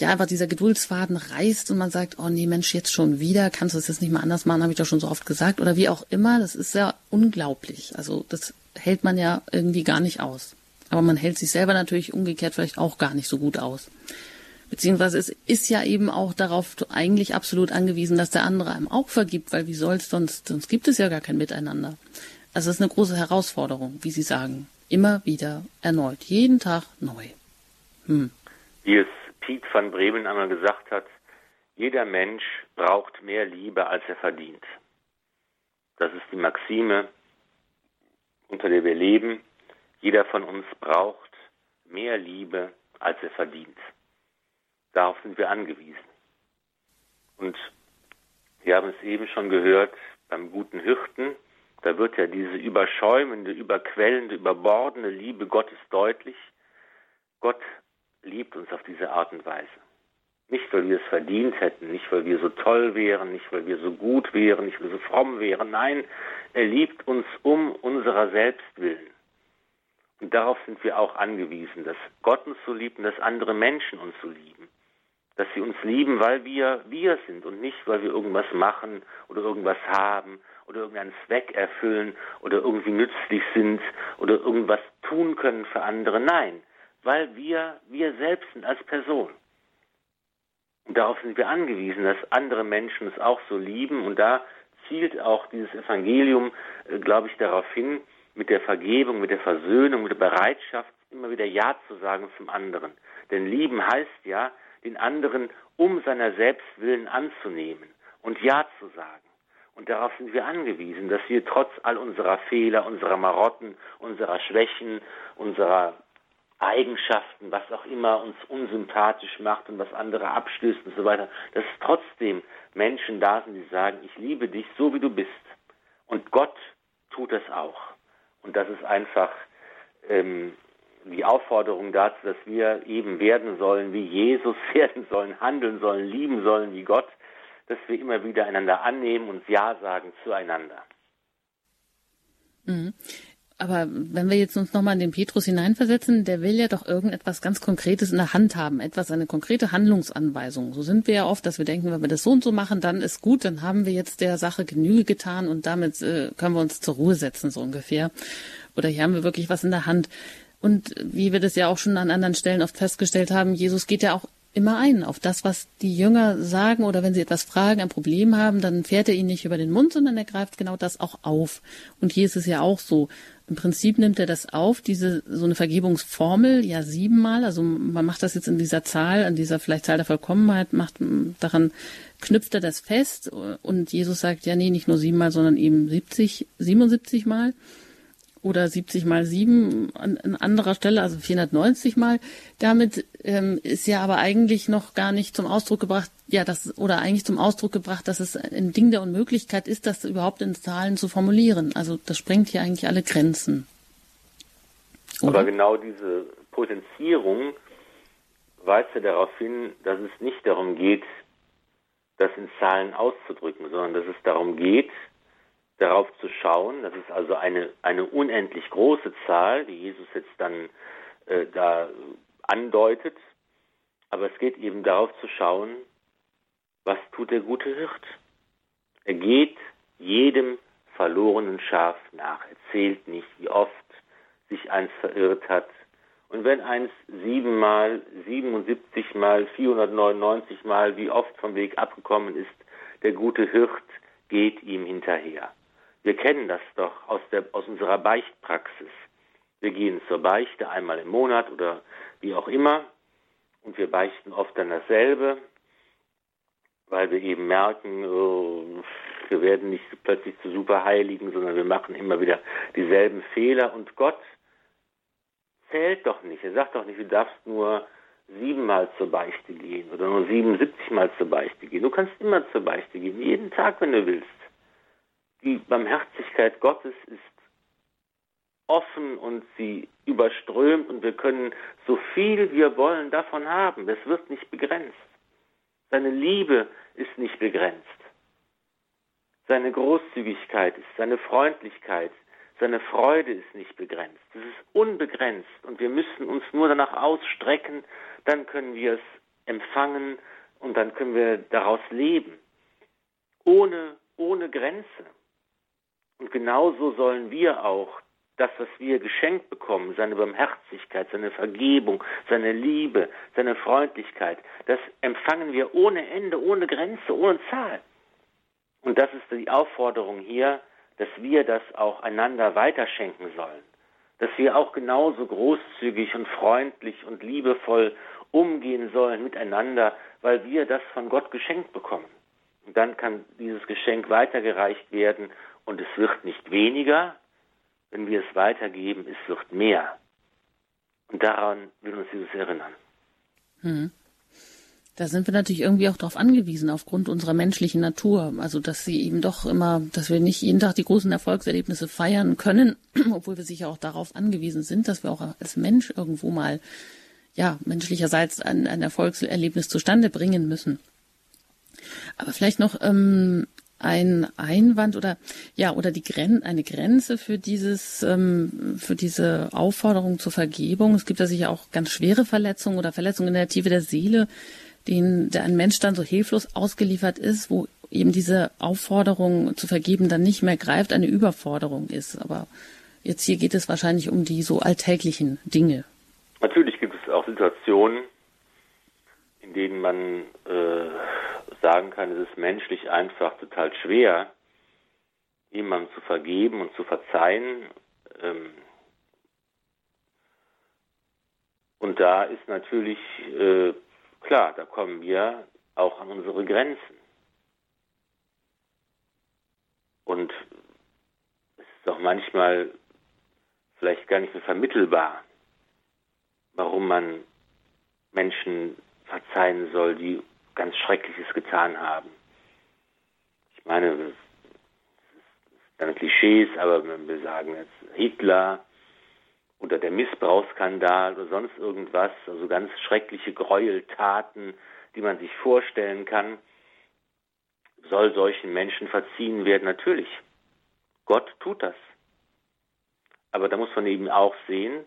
ja einfach dieser Geduldsfaden reißt und man sagt, oh nee, Mensch, jetzt schon wieder, kannst du das jetzt nicht mal anders machen, habe ich doch schon so oft gesagt oder wie auch immer, das ist ja unglaublich. Also das hält man ja irgendwie gar nicht aus. Aber man hält sich selber natürlich umgekehrt vielleicht auch gar nicht so gut aus. Beziehungsweise es ist ja eben auch darauf eigentlich absolut angewiesen, dass der andere einem auch vergibt, weil wie soll es sonst, sonst gibt es ja gar kein Miteinander. Also es ist eine große Herausforderung, wie Sie sagen. Immer wieder erneut, jeden Tag neu. Hm. Wie es Piet van Bremen einmal gesagt hat, jeder Mensch braucht mehr Liebe, als er verdient. Das ist die Maxime, unter der wir leben. Jeder von uns braucht mehr Liebe, als er verdient. Darauf sind wir angewiesen. Und wir haben es eben schon gehört beim guten Hirten, da wird ja diese überschäumende, überquellende, überbordende Liebe Gottes deutlich. Gott liebt uns auf diese Art und Weise. Nicht, weil wir es verdient hätten, nicht, weil wir so toll wären, nicht, weil wir so gut wären, nicht, weil wir so fromm wären. Nein, er liebt uns um unserer selbst willen. Und darauf sind wir auch angewiesen, dass Gott uns so liebt und dass andere Menschen uns so lieben. Dass sie uns lieben, weil wir wir sind und nicht, weil wir irgendwas machen oder irgendwas haben oder irgendeinen Zweck erfüllen oder irgendwie nützlich sind oder irgendwas tun können für andere. Nein, weil wir wir selbst sind als Person. Und darauf sind wir angewiesen, dass andere Menschen es auch so lieben. Und da zielt auch dieses Evangelium, äh, glaube ich, darauf hin, mit der Vergebung, mit der Versöhnung, mit der Bereitschaft, immer wieder Ja zu sagen zum anderen. Denn lieben heißt ja, den anderen um seiner selbst willen anzunehmen und Ja zu sagen. Und darauf sind wir angewiesen, dass wir trotz all unserer Fehler, unserer Marotten, unserer Schwächen, unserer Eigenschaften, was auch immer uns unsympathisch macht und was andere abstößt und so weiter, dass trotzdem Menschen da sind, die sagen, ich liebe dich so, wie du bist. Und Gott tut das auch. Und das ist einfach ähm, die Aufforderung dazu, dass wir eben werden sollen, wie Jesus werden sollen, handeln sollen, lieben sollen wie Gott, dass wir immer wieder einander annehmen und Ja sagen zueinander. Mhm. Aber wenn wir jetzt uns nochmal in den Petrus hineinversetzen, der will ja doch irgendetwas ganz Konkretes in der Hand haben, etwas, eine konkrete Handlungsanweisung. So sind wir ja oft, dass wir denken, wenn wir das so und so machen, dann ist gut, dann haben wir jetzt der Sache Genüge getan und damit äh, können wir uns zur Ruhe setzen, so ungefähr. Oder hier haben wir wirklich was in der Hand. Und wie wir das ja auch schon an anderen Stellen oft festgestellt haben, Jesus geht ja auch immer ein auf das, was die Jünger sagen oder wenn sie etwas fragen, ein Problem haben, dann fährt er ihnen nicht über den Mund, sondern er greift genau das auch auf. Und hier ist es ja auch so. Im Prinzip nimmt er das auf, diese so eine Vergebungsformel, ja siebenmal. Also man macht das jetzt in dieser Zahl, an dieser vielleicht Zahl der Vollkommenheit, macht daran knüpft er das fest und Jesus sagt ja nee, nicht nur siebenmal, sondern eben 70, 77 Mal oder 70 mal 7 an, an anderer Stelle, also 490 mal. Damit ähm, ist ja aber eigentlich noch gar nicht zum Ausdruck gebracht, ja, das oder eigentlich zum Ausdruck gebracht, dass es ein Ding der Unmöglichkeit ist, das überhaupt in Zahlen zu formulieren. Also das sprengt hier eigentlich alle Grenzen. Oder? Aber genau diese Potenzierung weist ja darauf hin, dass es nicht darum geht, das in Zahlen auszudrücken, sondern dass es darum geht, darauf zu schauen. Das ist also eine, eine unendlich große Zahl, die Jesus jetzt dann äh, da andeutet. Aber es geht eben darauf zu schauen, was tut der gute Hirt? Er geht jedem verlorenen Schaf nach. Er zählt nicht, wie oft sich eins verirrt hat. Und wenn eins siebenmal, 77 mal, 499 mal, wie oft vom Weg abgekommen ist, der gute Hirt geht ihm hinterher Wir kennen das doch aus, der, aus unserer Beichtpraxis. Wir gehen zur Beichte einmal im Monat oder wie auch immer und wir beichten oft dann dasselbe, weil wir eben merken, oh, wir werden nicht plötzlich zu Superheiligen, sondern wir machen immer wieder dieselben Fehler und Gott zählt doch nicht. Er sagt doch nicht, du darfst nur siebenmal zur Beichte gehen oder nur 77 Mal zur Beichte gehen. Du kannst immer zur Beichte gehen, jeden Tag, wenn du willst. Die Barmherzigkeit Gottes ist offen und sie überströmt und wir können so viel wir wollen davon haben. Das wird nicht begrenzt. Seine Liebe ist nicht begrenzt. Seine Großzügigkeit ist, seine Freundlichkeit, seine Freude ist nicht begrenzt. Es ist unbegrenzt und wir müssen uns nur danach ausstrecken, dann können wir es empfangen und dann können wir daraus leben. Ohne, ohne Grenze. Und genauso sollen wir auch das, was wir geschenkt bekommen, seine Barmherzigkeit, seine Vergebung, seine Liebe, seine Freundlichkeit, das empfangen wir ohne Ende, ohne Grenze, ohne Zahl. Und das ist die Aufforderung hier, dass wir das auch einander weiterschenken sollen. Dass wir auch genauso großzügig und freundlich und liebevoll umgehen sollen miteinander, weil wir das von Gott geschenkt bekommen. Und dann kann dieses Geschenk weitergereicht werden und es wird nicht weniger, wenn wir es weitergeben, es wird mehr. Und daran will uns Jesus erinnern. Hm. Da sind wir natürlich irgendwie auch darauf angewiesen, aufgrund unserer menschlichen Natur. Also, dass sie eben doch immer, dass wir nicht jeden Tag die großen Erfolgserlebnisse feiern können, obwohl wir sicher auch darauf angewiesen sind, dass wir auch als Mensch irgendwo mal, ja, menschlicherseits ein, ein Erfolgserlebnis zustande bringen müssen. Aber vielleicht noch ähm, ein Einwand oder ja oder die Gren eine Grenze für dieses ähm, für diese Aufforderung zur Vergebung. Es gibt da sicher auch ganz schwere Verletzungen oder Verletzungen in der Tiefe der Seele, denen der ein Mensch dann so hilflos ausgeliefert ist, wo eben diese Aufforderung zu vergeben dann nicht mehr greift, eine Überforderung ist. Aber jetzt hier geht es wahrscheinlich um die so alltäglichen Dinge. Natürlich gibt es auch Situationen, in denen man äh, sagen kann, es ist menschlich einfach total schwer, jemandem zu vergeben und zu verzeihen. Ähm, und da ist natürlich äh, klar, da kommen wir auch an unsere Grenzen. Und es ist auch manchmal vielleicht gar nicht mehr vermittelbar, warum man Menschen verzeihen soll, die ganz Schreckliches getan haben. Ich meine, das ist dann Klischees, aber wir sagen jetzt Hitler oder der Missbrauchsskandal oder sonst irgendwas, also ganz schreckliche Gräueltaten, die man sich vorstellen kann, soll solchen Menschen verziehen werden? Natürlich. Gott tut das. Aber da muss man eben auch sehen,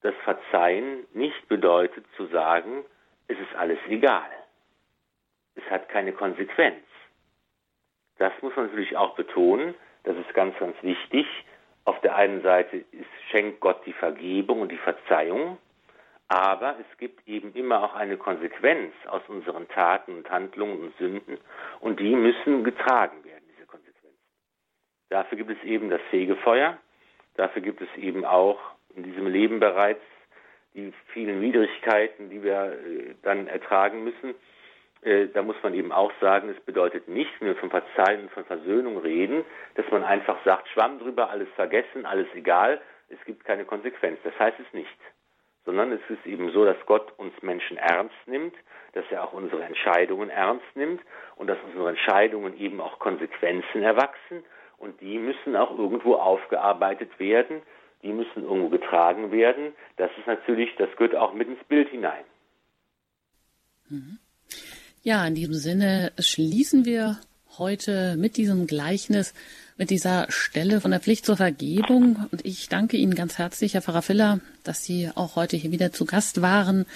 dass Verzeihen nicht bedeutet zu sagen, es ist alles egal es hat keine Konsequenz. Das muss man natürlich auch betonen. Das ist ganz, ganz wichtig. Auf der einen Seite ist, schenkt Gott die Vergebung und die Verzeihung, aber es gibt eben immer auch eine Konsequenz aus unseren Taten und Handlungen und Sünden und die müssen getragen werden, diese Konsequenzen. Dafür gibt es eben das Fegefeuer, dafür gibt es eben auch in diesem Leben bereits die vielen Widrigkeiten, die wir äh, dann ertragen müssen. Äh, da muss man eben auch sagen, es bedeutet nicht, wenn wir von Verzeihen und von Versöhnung reden, dass man einfach sagt, Schwamm drüber, alles vergessen, alles egal, es gibt keine Konsequenz. Das heißt es nicht. Sondern es ist eben so, dass Gott uns Menschen ernst nimmt, dass er auch unsere Entscheidungen ernst nimmt und dass unsere Entscheidungen eben auch Konsequenzen erwachsen und die müssen auch irgendwo aufgearbeitet werden, die müssen irgendwo getragen werden. Das ist natürlich, das gehört auch mit ins Bild hinein. Mhm. Ja, in diesem Sinne schließen wir heute mit diesem Gleichnis, mit dieser Stelle von der Pflicht zur Vergebung. Und ich danke Ihnen ganz herzlich, Herr Pfarrer Filler, dass Sie auch heute hier wieder zu Gast waren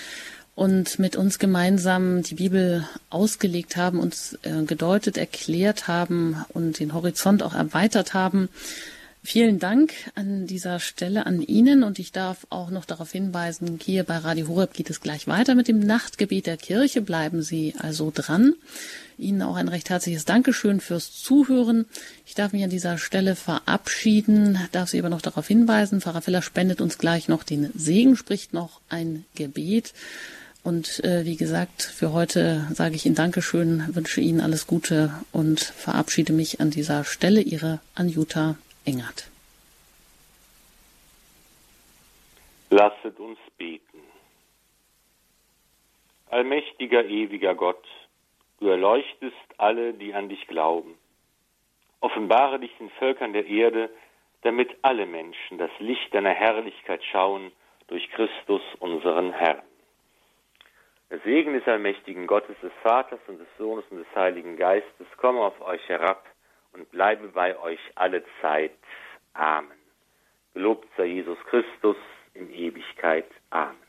und mit uns gemeinsam die Bibel ausgelegt haben, uns äh, gedeutet, erklärt haben und den Horizont auch erweitert haben. Vielen Dank an dieser Stelle an Ihnen und ich darf auch noch darauf hinweisen, hier bei Radio Horeb geht es gleich weiter mit dem Nachtgebet der Kirche. Bleiben Sie also dran. Ihnen auch ein recht herzliches Dankeschön fürs Zuhören. Ich darf mich an dieser Stelle verabschieden, darf Sie aber noch darauf hinweisen, Pfarrer Filler spendet uns gleich noch den Segen, spricht noch ein Gebet. Und äh, wie gesagt, für heute sage ich Ihnen Dankeschön, wünsche Ihnen alles Gute und verabschiede mich an dieser Stelle. Ihre Anjuta Engert. Lasset uns beten. Allmächtiger, ewiger Gott, du erleuchtest alle, die an dich glauben. Offenbare dich den Völkern der Erde, damit alle Menschen das Licht deiner Herrlichkeit schauen durch Christus unseren Herrn. Der Segen des allmächtigen Gottes, des Vaters und des Sohnes und des Heiligen Geistes komme auf euch herab und bleibe bei euch alle Zeit. Amen. Gelobt sei Jesus Christus in Ewigkeit. Amen.